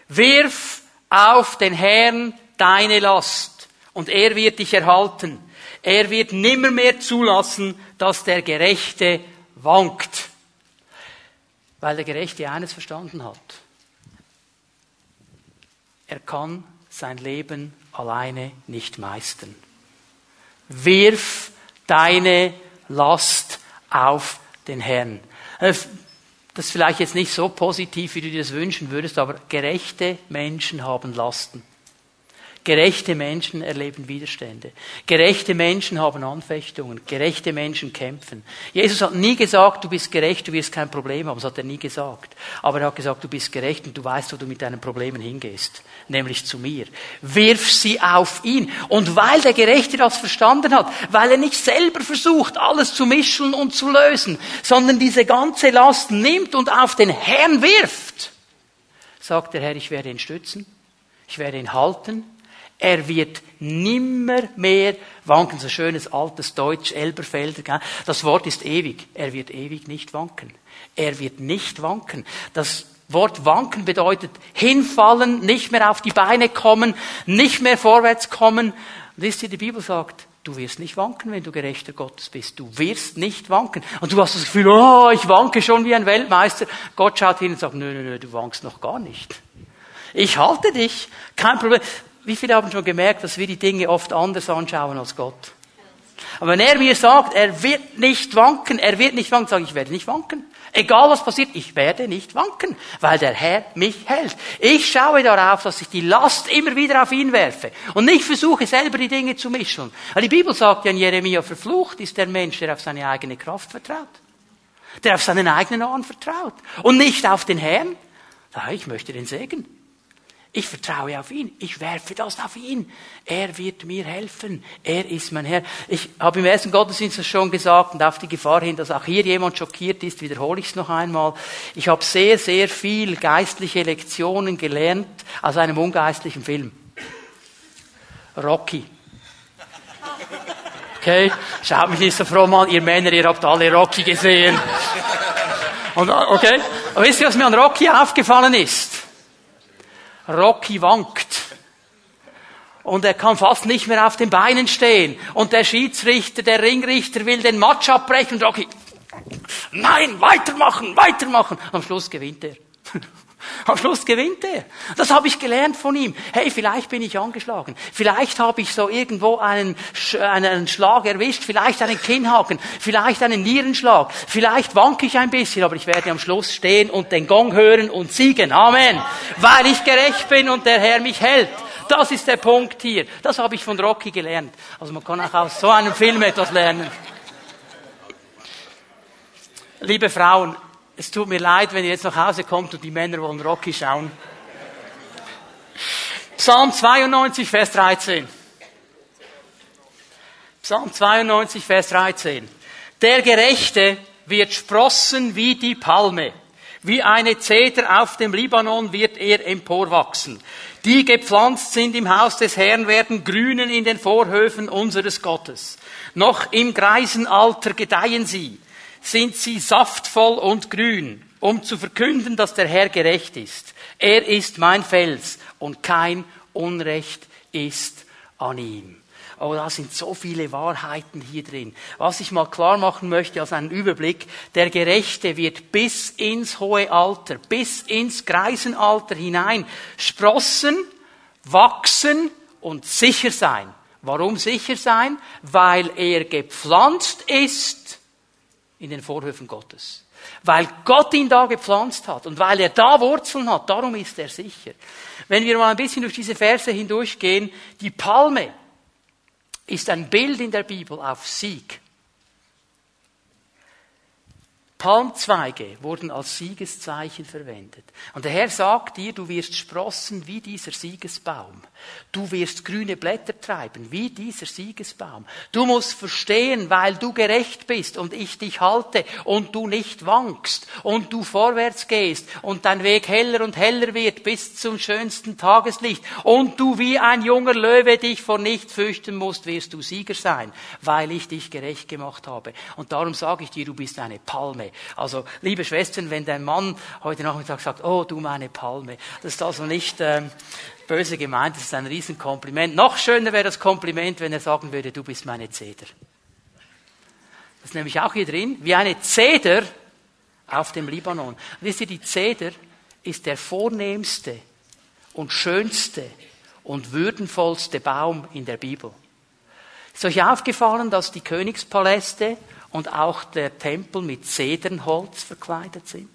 Wirf auf den Herrn deine Last und er wird dich erhalten. Er wird nimmermehr zulassen, dass der Gerechte wankt. Weil der Gerechte eines verstanden hat. Er kann sein Leben alleine nicht meistern. Wirf deine Last auf den Herrn. Äh, das ist vielleicht jetzt nicht so positiv, wie du dir das wünschen würdest, aber gerechte Menschen haben Lasten. Gerechte Menschen erleben Widerstände. Gerechte Menschen haben Anfechtungen. Gerechte Menschen kämpfen. Jesus hat nie gesagt, du bist gerecht, du wirst kein Problem haben. Das hat er nie gesagt. Aber er hat gesagt, du bist gerecht und du weißt, wo du mit deinen Problemen hingehst. Nämlich zu mir. Wirf sie auf ihn. Und weil der Gerechte das verstanden hat, weil er nicht selber versucht, alles zu mischen und zu lösen, sondern diese ganze Last nimmt und auf den Herrn wirft, sagt der Herr, ich werde ihn stützen Ich werde ihn halten. Er wird nimmer mehr wanken. So schönes altes Deutsch, Elberfelder. Das Wort ist ewig. Er wird ewig nicht wanken. Er wird nicht wanken. Das Wort wanken bedeutet hinfallen, nicht mehr auf die Beine kommen, nicht mehr vorwärts kommen. Wisst ihr, die Bibel sagt, du wirst nicht wanken, wenn du Gerechter Gottes bist. Du wirst nicht wanken. Und du hast das Gefühl, oh, ich wanke schon wie ein Weltmeister. Gott schaut hin und sagt, nö, nö, nö, du wankst noch gar nicht. Ich halte dich. Kein Problem. Wie viele haben schon gemerkt, dass wir die Dinge oft anders anschauen als Gott? Aber wenn er mir sagt, er wird nicht wanken, er wird nicht wanken, sage ich, ich werde nicht wanken. Egal was passiert, ich werde nicht wanken, weil der Herr mich hält. Ich schaue darauf, dass ich die Last immer wieder auf ihn werfe und nicht versuche, selber die Dinge zu mischen. Weil die Bibel sagt ja in Jeremia, verflucht ist der Mensch, der auf seine eigene Kraft vertraut. Der auf seinen eigenen Arm vertraut und nicht auf den Herrn. Ich möchte den Segen. Ich vertraue auf ihn. Ich werfe das auf ihn. Er wird mir helfen. Er ist mein Herr. Ich habe im ersten Gottesdienst das schon gesagt und auf die Gefahr hin, dass auch hier jemand schockiert ist, wiederhole ich es noch einmal. Ich habe sehr, sehr viel geistliche Lektionen gelernt aus einem ungeistlichen Film. Rocky. Okay? Schaut mich nicht so froh an, ihr Männer, ihr habt alle Rocky gesehen. Und, okay? Aber wisst ihr, was mir an Rocky aufgefallen ist? Rocky wankt. Und er kann fast nicht mehr auf den Beinen stehen. Und der Schiedsrichter, der Ringrichter will den Match abbrechen. Und Rocky, nein, weitermachen, weitermachen. Am Schluss gewinnt er. Am Schluss gewinnt er. Das habe ich gelernt von ihm. Hey, vielleicht bin ich angeschlagen. Vielleicht habe ich so irgendwo einen, einen Schlag erwischt. Vielleicht einen Kinnhaken. Vielleicht einen Nierenschlag. Vielleicht wanke ich ein bisschen, aber ich werde am Schluss stehen und den Gong hören und siegen. Amen. Weil ich gerecht bin und der Herr mich hält. Das ist der Punkt hier. Das habe ich von Rocky gelernt. Also man kann auch aus so einem Film etwas lernen. Liebe Frauen, es tut mir leid, wenn ihr jetzt nach Hause kommt und die Männer wollen Rocky schauen. Psalm 92, Vers 13. Psalm 92, Vers 13. Der Gerechte wird sprossen wie die Palme. Wie eine Zeder auf dem Libanon wird er emporwachsen. Die gepflanzt sind im Haus des Herrn werden grünen in den Vorhöfen unseres Gottes. Noch im Greisenalter gedeihen sie sind sie saftvoll und grün, um zu verkünden, dass der Herr gerecht ist. Er ist mein Fels und kein Unrecht ist an ihm. Oh, da sind so viele Wahrheiten hier drin. Was ich mal klar machen möchte als einen Überblick, der Gerechte wird bis ins hohe Alter, bis ins Greisenalter hinein sprossen, wachsen und sicher sein. Warum sicher sein? Weil er gepflanzt ist in den Vorhöfen Gottes. Weil Gott ihn da gepflanzt hat und weil er da Wurzeln hat, darum ist er sicher. Wenn wir mal ein bisschen durch diese Verse hindurchgehen, die Palme ist ein Bild in der Bibel auf Sieg. Palmzweige wurden als Siegeszeichen verwendet. Und der Herr sagt dir, du wirst sprossen wie dieser Siegesbaum. Du wirst grüne Blätter treiben, wie dieser Siegesbaum. Du musst verstehen, weil du gerecht bist und ich dich halte und du nicht wankst und du vorwärts gehst und dein Weg heller und heller wird bis zum schönsten Tageslicht und du wie ein junger Löwe dich vor nichts fürchten musst, wirst du Sieger sein, weil ich dich gerecht gemacht habe. Und darum sage ich dir, du bist eine Palme. Also, liebe Schwestern, wenn dein Mann heute Nachmittag sagt, oh, du meine Palme, das ist also nicht, ähm, böse gemeint, das ist ein Riesenkompliment. Noch schöner wäre das Kompliment, wenn er sagen würde, du bist meine Zeder. Das ist nämlich auch hier drin, wie eine Zeder auf dem Libanon. Wisst ihr, die Zeder ist der vornehmste und schönste und würdenvollste Baum in der Bibel. Ist euch aufgefallen, dass die Königspaläste und auch der Tempel mit Zedernholz verkleidet sind?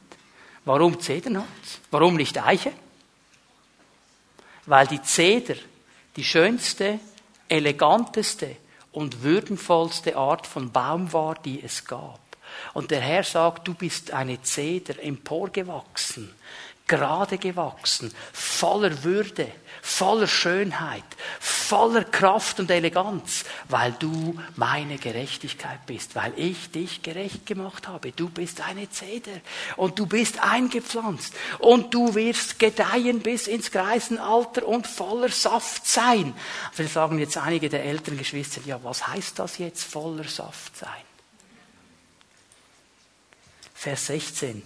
Warum Zedernholz? Warum nicht Eiche? Weil die Zeder die schönste, eleganteste und würdenvollste Art von Baum war, die es gab. Und der Herr sagt, du bist eine Zeder, emporgewachsen, gerade gewachsen, voller Würde, voller Schönheit, voller Kraft und Eleganz, weil du meine Gerechtigkeit bist, weil ich dich gerecht gemacht habe. Du bist eine Zeder und du bist eingepflanzt und du wirst gedeihen bis ins Greisenalter und voller Saft sein. Vielleicht sagen jetzt einige der älteren Geschwister, ja, was heißt das jetzt voller Saft sein? Vers 16.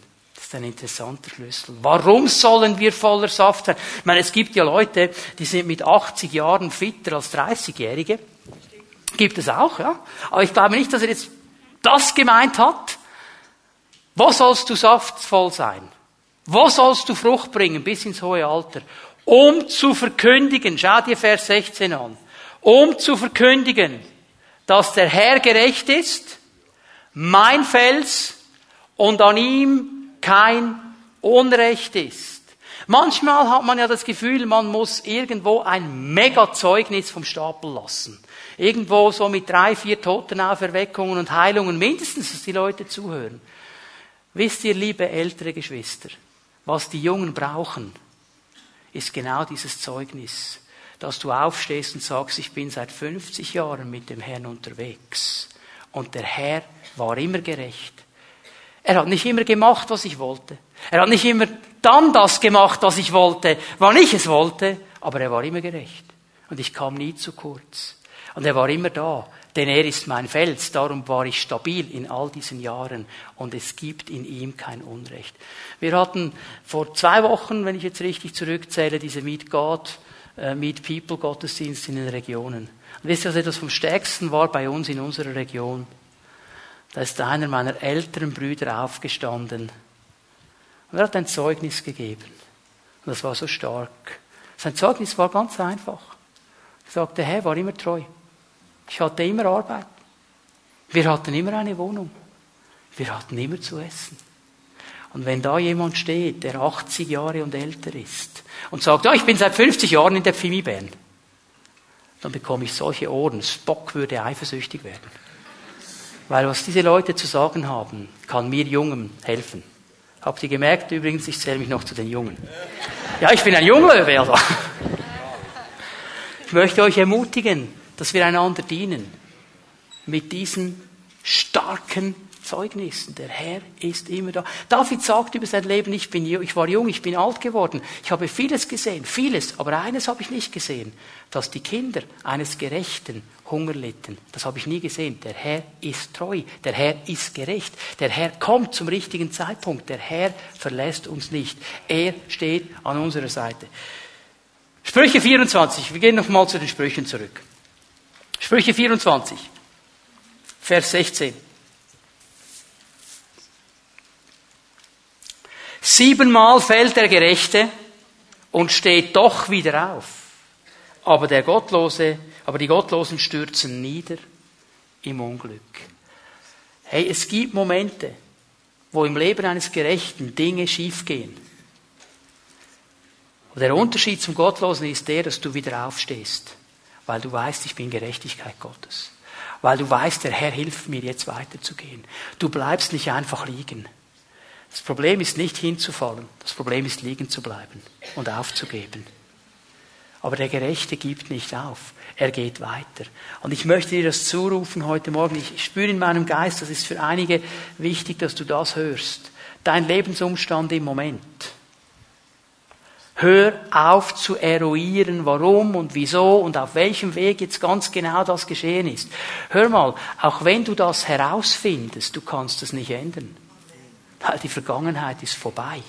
Das ist ein interessanter Schlüssel. Warum sollen wir voller Saft sein? Ich meine, es gibt ja Leute, die sind mit 80 Jahren fitter als 30-Jährige. Gibt es auch, ja. Aber ich glaube nicht, dass er jetzt das gemeint hat. Wo sollst du saftvoll sein? Wo sollst du Frucht bringen bis ins hohe Alter? Um zu verkündigen, schau dir Vers 16 an, um zu verkündigen, dass der Herr gerecht ist, mein Fels und an ihm kein Unrecht ist. Manchmal hat man ja das Gefühl, man muss irgendwo ein Mega-Zeugnis vom Stapel lassen. Irgendwo so mit drei, vier Totenauferweckungen und Heilungen mindestens, dass die Leute zuhören. Wisst ihr, liebe ältere Geschwister, was die Jungen brauchen, ist genau dieses Zeugnis, dass du aufstehst und sagst, ich bin seit 50 Jahren mit dem Herrn unterwegs und der Herr war immer gerecht er hat nicht immer gemacht, was ich wollte. Er hat nicht immer dann das gemacht, was ich wollte, wann ich es wollte, aber er war immer gerecht. Und ich kam nie zu kurz. Und er war immer da, denn er ist mein Fels, darum war ich stabil in all diesen Jahren und es gibt in ihm kein Unrecht. Wir hatten vor zwei Wochen, wenn ich jetzt richtig zurückzähle, diese Meet God, äh, Meet People Gottesdienst in den Regionen. Und wisst ihr, was etwas vom Stärksten war bei uns in unserer Region? Da ist einer meiner älteren Brüder aufgestanden und er hat ein Zeugnis gegeben. Und das war so stark. Sein Zeugnis war ganz einfach. Er sagte, Herr war immer treu. Ich hatte immer Arbeit. Wir hatten immer eine Wohnung. Wir hatten immer zu essen. Und wenn da jemand steht, der 80 Jahre und älter ist und sagt, ja, ich bin seit 50 Jahren in der Pfimi-Band, dann bekomme ich solche Ohren. Spock würde eifersüchtig werden. Weil was diese Leute zu sagen haben, kann mir Jungen helfen. Habt ihr gemerkt übrigens, ich zähle mich noch zu den Jungen. Ja, ich bin ein Junglöwe, also. Ich möchte euch ermutigen, dass wir einander dienen. Mit diesen starken Zeugnissen. Der Herr ist immer da. David sagt über sein Leben, ich, bin, ich war jung, ich bin alt geworden. Ich habe vieles gesehen, vieles, aber eines habe ich nicht gesehen, dass die Kinder eines Gerechten Hunger litten. Das habe ich nie gesehen. Der Herr ist treu, der Herr ist gerecht, der Herr kommt zum richtigen Zeitpunkt, der Herr verlässt uns nicht. Er steht an unserer Seite. Sprüche 24, wir gehen nochmal zu den Sprüchen zurück. Sprüche 24, Vers 16. Siebenmal fällt der Gerechte und steht doch wieder auf. Aber der Gottlose, aber die Gottlosen stürzen nieder im Unglück. Hey, es gibt Momente, wo im Leben eines Gerechten Dinge schiefgehen. Und der Unterschied zum Gottlosen ist der, dass du wieder aufstehst, weil du weißt, ich bin Gerechtigkeit Gottes. Weil du weißt, der Herr hilft mir jetzt weiterzugehen. Du bleibst nicht einfach liegen. Das Problem ist nicht hinzufallen, das Problem ist liegen zu bleiben und aufzugeben. Aber der Gerechte gibt nicht auf, er geht weiter. Und ich möchte dir das zurufen heute Morgen. Ich spüre in meinem Geist, das ist für einige wichtig, dass du das hörst. Dein Lebensumstand im Moment. Hör auf zu eruieren, warum und wieso und auf welchem Weg jetzt ganz genau das geschehen ist. Hör mal, auch wenn du das herausfindest, du kannst es nicht ändern. Weil die Vergangenheit ist vorbei.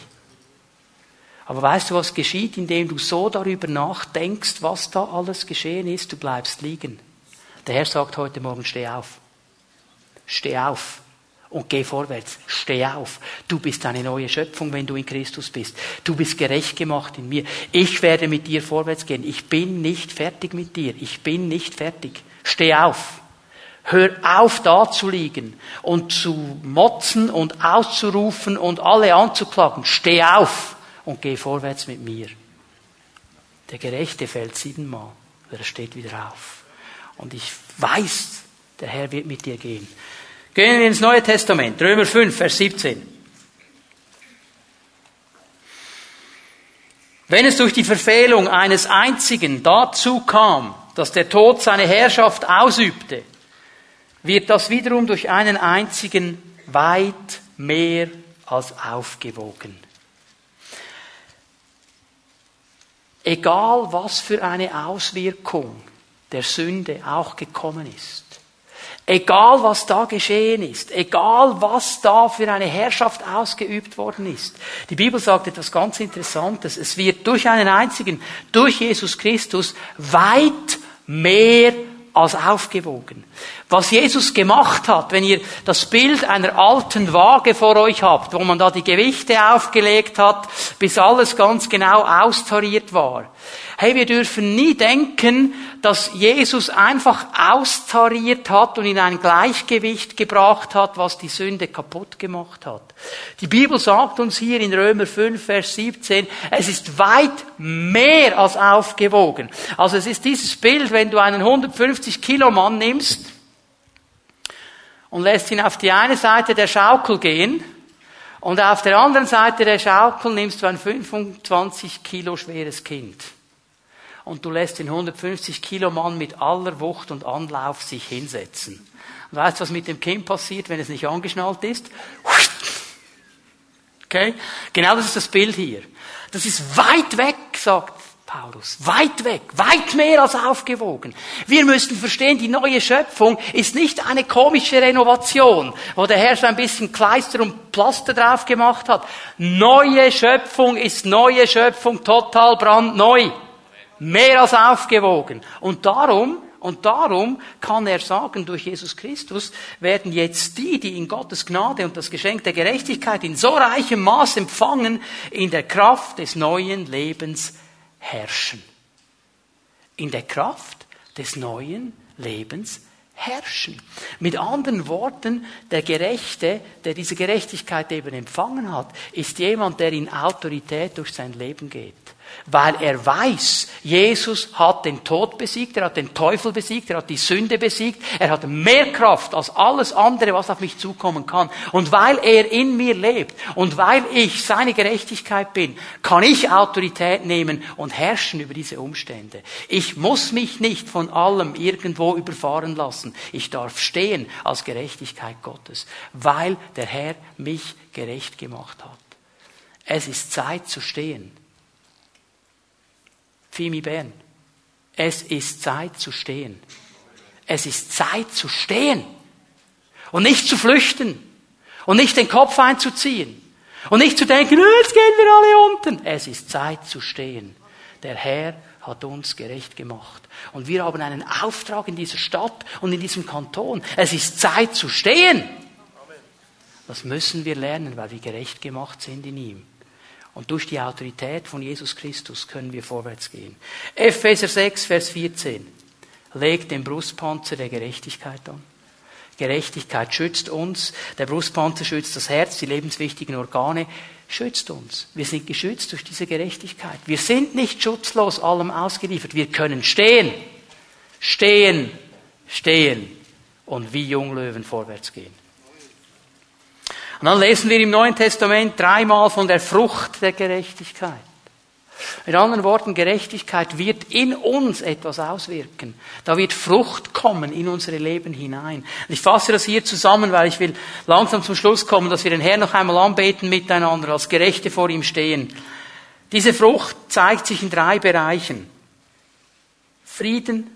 Aber weißt du, was geschieht, indem du so darüber nachdenkst, was da alles geschehen ist? Du bleibst liegen. Der Herr sagt heute Morgen, steh auf. Steh auf und geh vorwärts. Steh auf. Du bist eine neue Schöpfung, wenn du in Christus bist. Du bist gerecht gemacht in mir. Ich werde mit dir vorwärts gehen. Ich bin nicht fertig mit dir. Ich bin nicht fertig. Steh auf. Hör auf, da zu liegen und zu motzen und auszurufen und alle anzuklagen. Steh auf und geh vorwärts mit mir. Der Gerechte fällt siebenmal, aber er steht wieder auf. Und ich weiß, der Herr wird mit dir gehen. Gehen wir ins Neue Testament, Römer 5, Vers 17. Wenn es durch die Verfehlung eines einzigen dazu kam, dass der Tod seine Herrschaft ausübte, wird das wiederum durch einen einzigen weit mehr als aufgewogen. Egal was für eine Auswirkung der Sünde auch gekommen ist, Egal was da geschehen ist, egal was da für eine Herrschaft ausgeübt worden ist. Die Bibel sagt etwas ganz Interessantes. Es wird durch einen einzigen, durch Jesus Christus, weit mehr als aufgewogen. Was Jesus gemacht hat, wenn ihr das Bild einer alten Waage vor euch habt, wo man da die Gewichte aufgelegt hat, bis alles ganz genau austariert war. Hey, wir dürfen nie denken, dass Jesus einfach austariert hat und in ein Gleichgewicht gebracht hat, was die Sünde kaputt gemacht hat. Die Bibel sagt uns hier in Römer 5, Vers 17, es ist weit mehr als aufgewogen. Also es ist dieses Bild, wenn du einen 150 Kilo Mann nimmst und lässt ihn auf die eine Seite der Schaukel gehen, und auf der anderen Seite der Schaukel nimmst du ein 25 Kilo schweres Kind und du lässt den 150 Kilo Mann mit aller Wucht und Anlauf sich hinsetzen. Und weißt du, was mit dem Kind passiert, wenn es nicht angeschnallt ist? Okay? Genau das ist das Bild hier. Das ist weit weg, sagt Paulus. Weit weg. Weit mehr als aufgewogen. Wir müssen verstehen, die neue Schöpfung ist nicht eine komische Renovation, wo der Herr so ein bisschen Kleister und Pflaster drauf gemacht hat. Neue Schöpfung ist neue Schöpfung total brandneu. Mehr als aufgewogen. Und darum, und darum kann er sagen, durch Jesus Christus werden jetzt die, die in Gottes Gnade und das Geschenk der Gerechtigkeit in so reichem Maß empfangen, in der Kraft des neuen Lebens herrschen. In der Kraft des neuen Lebens herrschen. Mit anderen Worten, der Gerechte, der diese Gerechtigkeit eben empfangen hat, ist jemand, der in Autorität durch sein Leben geht weil er weiß, Jesus hat den Tod besiegt, er hat den Teufel besiegt, er hat die Sünde besiegt, er hat mehr Kraft als alles andere, was auf mich zukommen kann. Und weil er in mir lebt und weil ich seine Gerechtigkeit bin, kann ich Autorität nehmen und herrschen über diese Umstände. Ich muss mich nicht von allem irgendwo überfahren lassen. Ich darf stehen als Gerechtigkeit Gottes, weil der Herr mich gerecht gemacht hat. Es ist Zeit zu stehen. Fimi Bern. Es ist Zeit zu stehen. Es ist Zeit zu stehen. Und nicht zu flüchten. Und nicht den Kopf einzuziehen. Und nicht zu denken, oh, jetzt gehen wir alle unten. Es ist Zeit zu stehen. Der Herr hat uns gerecht gemacht. Und wir haben einen Auftrag in dieser Stadt und in diesem Kanton. Es ist Zeit zu stehen. Das müssen wir lernen, weil wir gerecht gemacht sind in ihm. Und durch die Autorität von Jesus Christus können wir vorwärts gehen. Epheser 6, Vers 14. Legt den Brustpanzer der Gerechtigkeit an. Gerechtigkeit schützt uns. Der Brustpanzer schützt das Herz, die lebenswichtigen Organe, schützt uns. Wir sind geschützt durch diese Gerechtigkeit. Wir sind nicht schutzlos allem ausgeliefert. Wir können stehen, stehen, stehen und wie Junglöwen vorwärts gehen. Und dann lesen wir im Neuen Testament dreimal von der Frucht der Gerechtigkeit. Mit anderen Worten, Gerechtigkeit wird in uns etwas auswirken. Da wird Frucht kommen in unsere Leben hinein. Und ich fasse das hier zusammen, weil ich will langsam zum Schluss kommen, dass wir den Herrn noch einmal anbeten miteinander, als Gerechte vor ihm stehen. Diese Frucht zeigt sich in drei Bereichen. Frieden,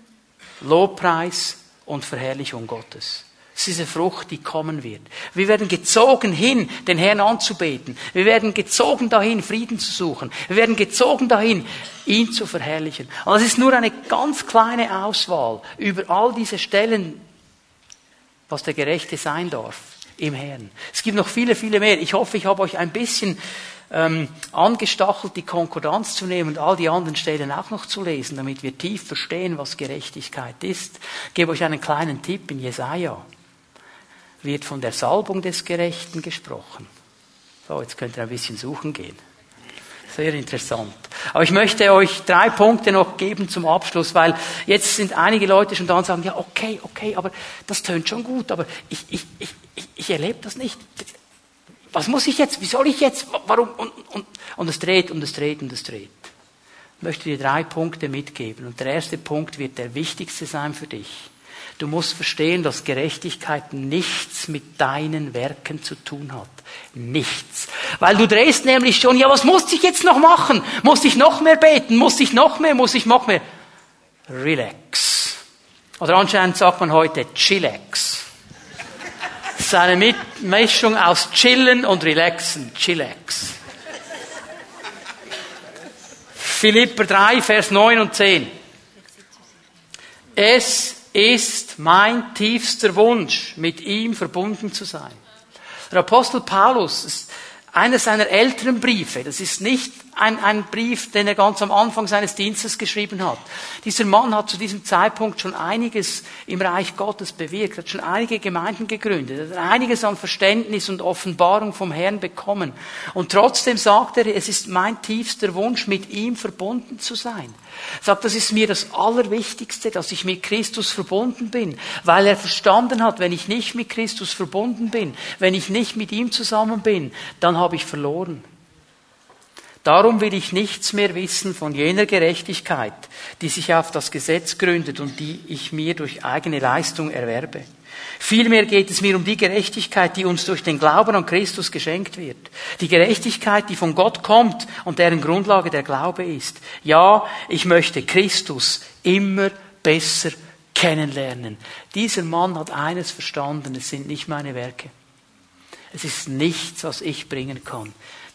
Lobpreis und Verherrlichung Gottes. Das ist diese Frucht, die kommen wird. Wir werden gezogen hin, den Herrn anzubeten. Wir werden gezogen dahin, Frieden zu suchen. Wir werden gezogen dahin, ihn zu verherrlichen. Und das ist nur eine ganz kleine Auswahl über all diese Stellen, was der Gerechte sein darf im Herrn. Es gibt noch viele, viele mehr. Ich hoffe, ich habe euch ein bisschen ähm, angestachelt, die Konkordanz zu nehmen und all die anderen Stellen auch noch zu lesen, damit wir tief verstehen, was Gerechtigkeit ist. Ich gebe euch einen kleinen Tipp in Jesaja wird von der Salbung des Gerechten gesprochen. So, jetzt könnt ihr ein bisschen suchen gehen. Sehr interessant. Aber ich möchte euch drei Punkte noch geben zum Abschluss, weil jetzt sind einige Leute schon da und sagen, ja, okay, okay, aber das tönt schon gut, aber ich, ich, ich, ich, erlebe das nicht. Was muss ich jetzt? Wie soll ich jetzt? Warum? Und, und, und es dreht und es dreht und es dreht. Ich möchte dir drei Punkte mitgeben. Und der erste Punkt wird der wichtigste sein für dich. Du musst verstehen, dass Gerechtigkeit nichts mit deinen Werken zu tun hat. Nichts. Weil du drehst nämlich schon, ja, was muss ich jetzt noch machen? Muss ich noch mehr beten? Muss ich noch mehr? Muss ich noch mehr? Relax. Oder anscheinend sagt man heute Chillax. Das ist eine Mischung aus Chillen und Relaxen. Chillax. Philipper 3, Vers 9 und 10. Es ist mein tiefster Wunsch, mit ihm verbunden zu sein. Der Apostel Paulus ist einer seiner älteren Briefe. Das ist nicht ein, ein Brief, den er ganz am Anfang seines Dienstes geschrieben hat. Dieser Mann hat zu diesem Zeitpunkt schon einiges im Reich Gottes bewirkt, hat schon einige Gemeinden gegründet, hat einiges an Verständnis und Offenbarung vom Herrn bekommen. Und trotzdem sagt er, es ist mein tiefster Wunsch, mit ihm verbunden zu sein. Er sagt, das ist mir das Allerwichtigste, dass ich mit Christus verbunden bin, weil er verstanden hat, wenn ich nicht mit Christus verbunden bin, wenn ich nicht mit ihm zusammen bin, dann habe ich verloren. Darum will ich nichts mehr wissen von jener Gerechtigkeit, die sich auf das Gesetz gründet und die ich mir durch eigene Leistung erwerbe. Vielmehr geht es mir um die Gerechtigkeit, die uns durch den Glauben an Christus geschenkt wird. Die Gerechtigkeit, die von Gott kommt und deren Grundlage der Glaube ist. Ja, ich möchte Christus immer besser kennenlernen. Dieser Mann hat eines verstanden, es sind nicht meine Werke. Es ist nichts, was ich bringen kann.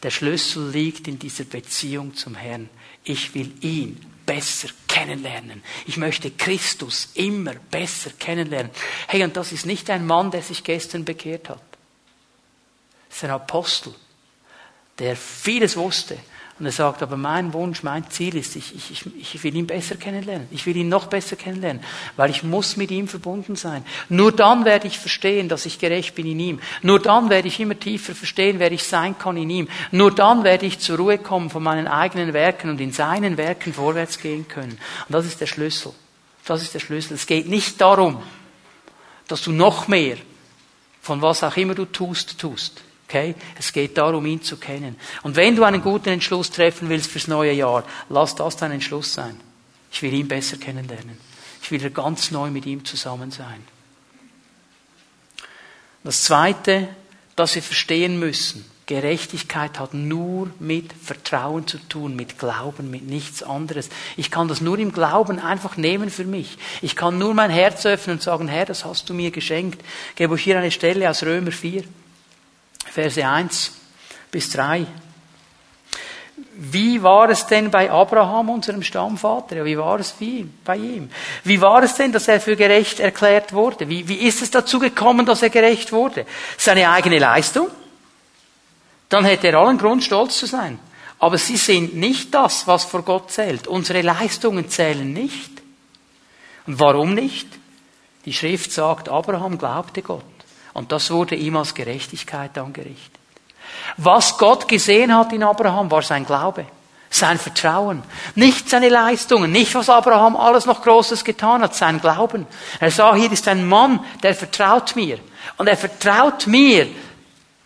Der Schlüssel liegt in dieser Beziehung zum Herrn. Ich will ihn besser kennenlernen. Ich möchte Christus immer besser kennenlernen. Hey, und das ist nicht ein Mann, der sich gestern bekehrt hat. Das ist ein Apostel, der vieles wusste und er sagt, aber mein Wunsch, mein Ziel ist, ich, ich, ich will ihn besser kennenlernen. Ich will ihn noch besser kennenlernen, weil ich muss mit ihm verbunden sein. Nur dann werde ich verstehen, dass ich gerecht bin in ihm. Nur dann werde ich immer tiefer verstehen, wer ich sein kann in ihm. Nur dann werde ich zur Ruhe kommen von meinen eigenen Werken und in seinen Werken vorwärts gehen können. Und das ist der Schlüssel. Das ist der Schlüssel. Es geht nicht darum, dass du noch mehr von was auch immer du tust, tust. Okay? Es geht darum, ihn zu kennen. Und wenn du einen guten Entschluss treffen willst fürs neue Jahr, lass das dein Entschluss sein. Ich will ihn besser kennenlernen. Ich will ganz neu mit ihm zusammen sein. Das zweite, das wir verstehen müssen, Gerechtigkeit hat nur mit Vertrauen zu tun, mit Glauben, mit nichts anderes. Ich kann das nur im Glauben einfach nehmen für mich. Ich kann nur mein Herz öffnen und sagen, Herr, das hast du mir geschenkt. Ich gebe euch hier eine Stelle aus Römer 4. Verse 1 bis 3. Wie war es denn bei Abraham, unserem Stammvater? wie war es bei ihm? Wie war es denn, dass er für gerecht erklärt wurde? Wie, wie ist es dazu gekommen, dass er gerecht wurde? Seine eigene Leistung? Dann hätte er allen Grund, stolz zu sein. Aber sie sind nicht das, was vor Gott zählt. Unsere Leistungen zählen nicht. Und warum nicht? Die Schrift sagt, Abraham glaubte Gott. Und das wurde ihm als Gerechtigkeit angerichtet. Was Gott gesehen hat in Abraham, war sein Glaube, sein Vertrauen. Nicht seine Leistungen, nicht was Abraham alles noch Großes getan hat, sein Glauben. Er sah, hier ist ein Mann, der vertraut mir. Und er vertraut mir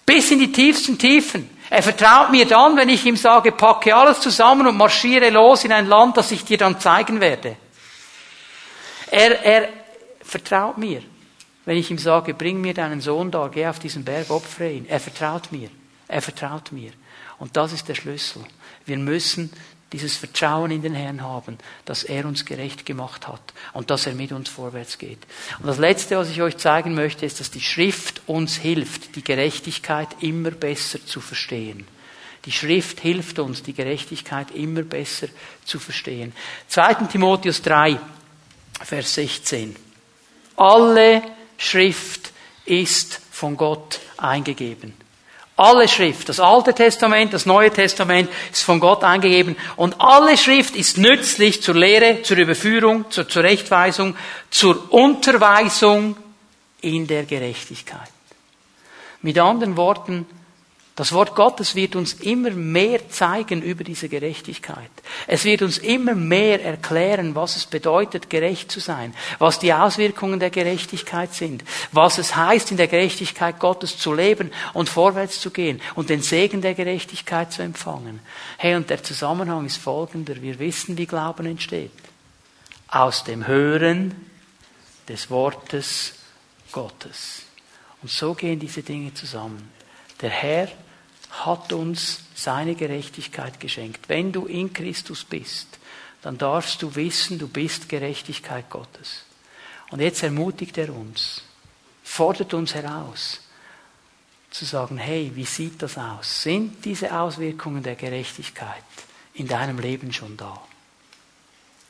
bis in die tiefsten Tiefen. Er vertraut mir dann, wenn ich ihm sage, packe alles zusammen und marschiere los in ein Land, das ich dir dann zeigen werde. Er, er vertraut mir. Wenn ich ihm sage, bring mir deinen Sohn da, geh auf diesen Berg, opfere ihn. Er vertraut mir. Er vertraut mir. Und das ist der Schlüssel. Wir müssen dieses Vertrauen in den Herrn haben, dass er uns gerecht gemacht hat und dass er mit uns vorwärts geht. Und das Letzte, was ich euch zeigen möchte, ist, dass die Schrift uns hilft, die Gerechtigkeit immer besser zu verstehen. Die Schrift hilft uns, die Gerechtigkeit immer besser zu verstehen. 2. Timotheus 3, Vers 16. Alle Schrift ist von Gott eingegeben. Alle Schrift, das Alte Testament, das Neue Testament ist von Gott eingegeben und alle Schrift ist nützlich zur Lehre, zur Überführung, zur Zurechtweisung, zur Unterweisung in der Gerechtigkeit. Mit anderen Worten, Das Wort Gottes wird uns immer mehr zeigen über diese Gerechtigkeit. Es wird uns immer mehr erklären, was es bedeutet, gerecht zu sein, was die Auswirkungen der Gerechtigkeit sind, was es heißt, in der Gerechtigkeit Gottes zu leben und vorwärts zu gehen und den Segen der Gerechtigkeit zu empfangen. Hey, und der Zusammenhang ist folgender. Wir wissen, wie Glauben entsteht. Aus dem Hören des Wortes Gottes. Und so gehen diese Dinge zusammen. Der Herr hat uns seine Gerechtigkeit geschenkt. Wenn du in Christus bist, dann darfst du wissen, du bist Gerechtigkeit Gottes. Und jetzt ermutigt er uns, fordert uns heraus, zu sagen, hey, wie sieht das aus? Sind diese Auswirkungen der Gerechtigkeit in deinem Leben schon da?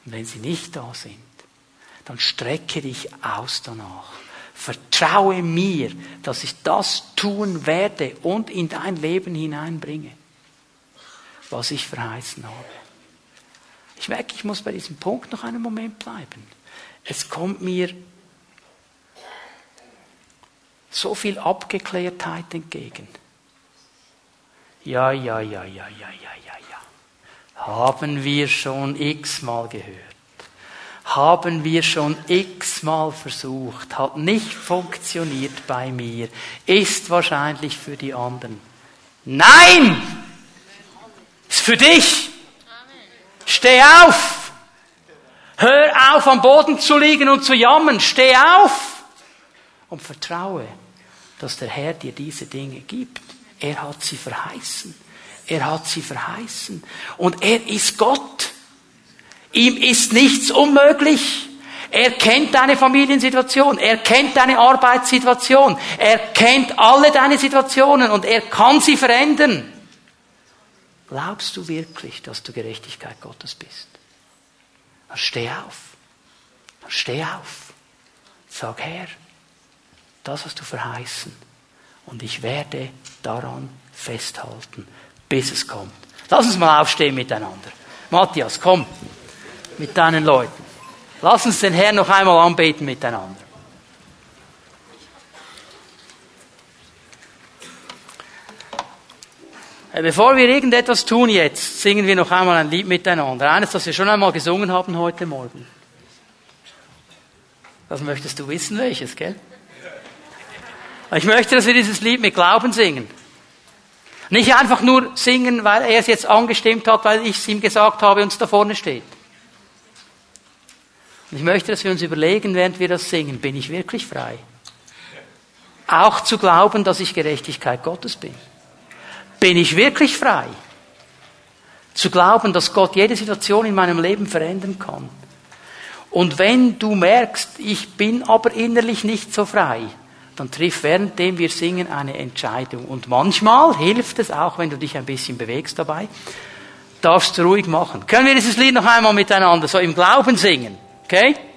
Und wenn sie nicht da sind, dann strecke dich aus danach. Vertraue mir, dass ich das tun werde und in dein Leben hineinbringe, was ich verheißen habe. Ich merke, ich muss bei diesem Punkt noch einen Moment bleiben. Es kommt mir so viel Abgeklärtheit entgegen. Ja, ja, ja, ja, ja, ja, ja, ja. Haben wir schon x-mal gehört haben wir schon x-mal versucht, hat nicht funktioniert bei mir, ist wahrscheinlich für die anderen. Nein! Ist für dich! Steh auf! Hör auf, am Boden zu liegen und zu jammern. Steh auf! Und vertraue, dass der Herr dir diese Dinge gibt. Er hat sie verheißen. Er hat sie verheißen. Und er ist Gott. Ihm ist nichts unmöglich. Er kennt deine Familiensituation, er kennt deine Arbeitssituation, er kennt alle deine Situationen und er kann sie verändern. Glaubst du wirklich, dass du Gerechtigkeit Gottes bist? Dann steh auf. Dann steh auf. Sag Herr, das hast du verheißen und ich werde daran festhalten, bis es kommt. Lass uns mal aufstehen miteinander. Matthias, komm mit deinen Leuten. Lass uns den Herrn noch einmal anbeten miteinander. Bevor wir irgendetwas tun jetzt, singen wir noch einmal ein Lied miteinander. Eines, das wir schon einmal gesungen haben heute Morgen. Das möchtest du wissen, welches, gell? Ich möchte, dass wir dieses Lied mit Glauben singen. Nicht einfach nur singen, weil er es jetzt angestimmt hat, weil ich es ihm gesagt habe und es da vorne steht. Und ich möchte, dass wir uns überlegen, während wir das singen, bin ich wirklich frei? Auch zu glauben, dass ich Gerechtigkeit Gottes bin. Bin ich wirklich frei? Zu glauben, dass Gott jede Situation in meinem Leben verändern kann. Und wenn du merkst, ich bin aber innerlich nicht so frei, dann triff währenddem wir singen eine Entscheidung. Und manchmal hilft es auch, wenn du dich ein bisschen bewegst dabei, darfst du ruhig machen. Können wir dieses Lied noch einmal miteinander so im Glauben singen? Okay?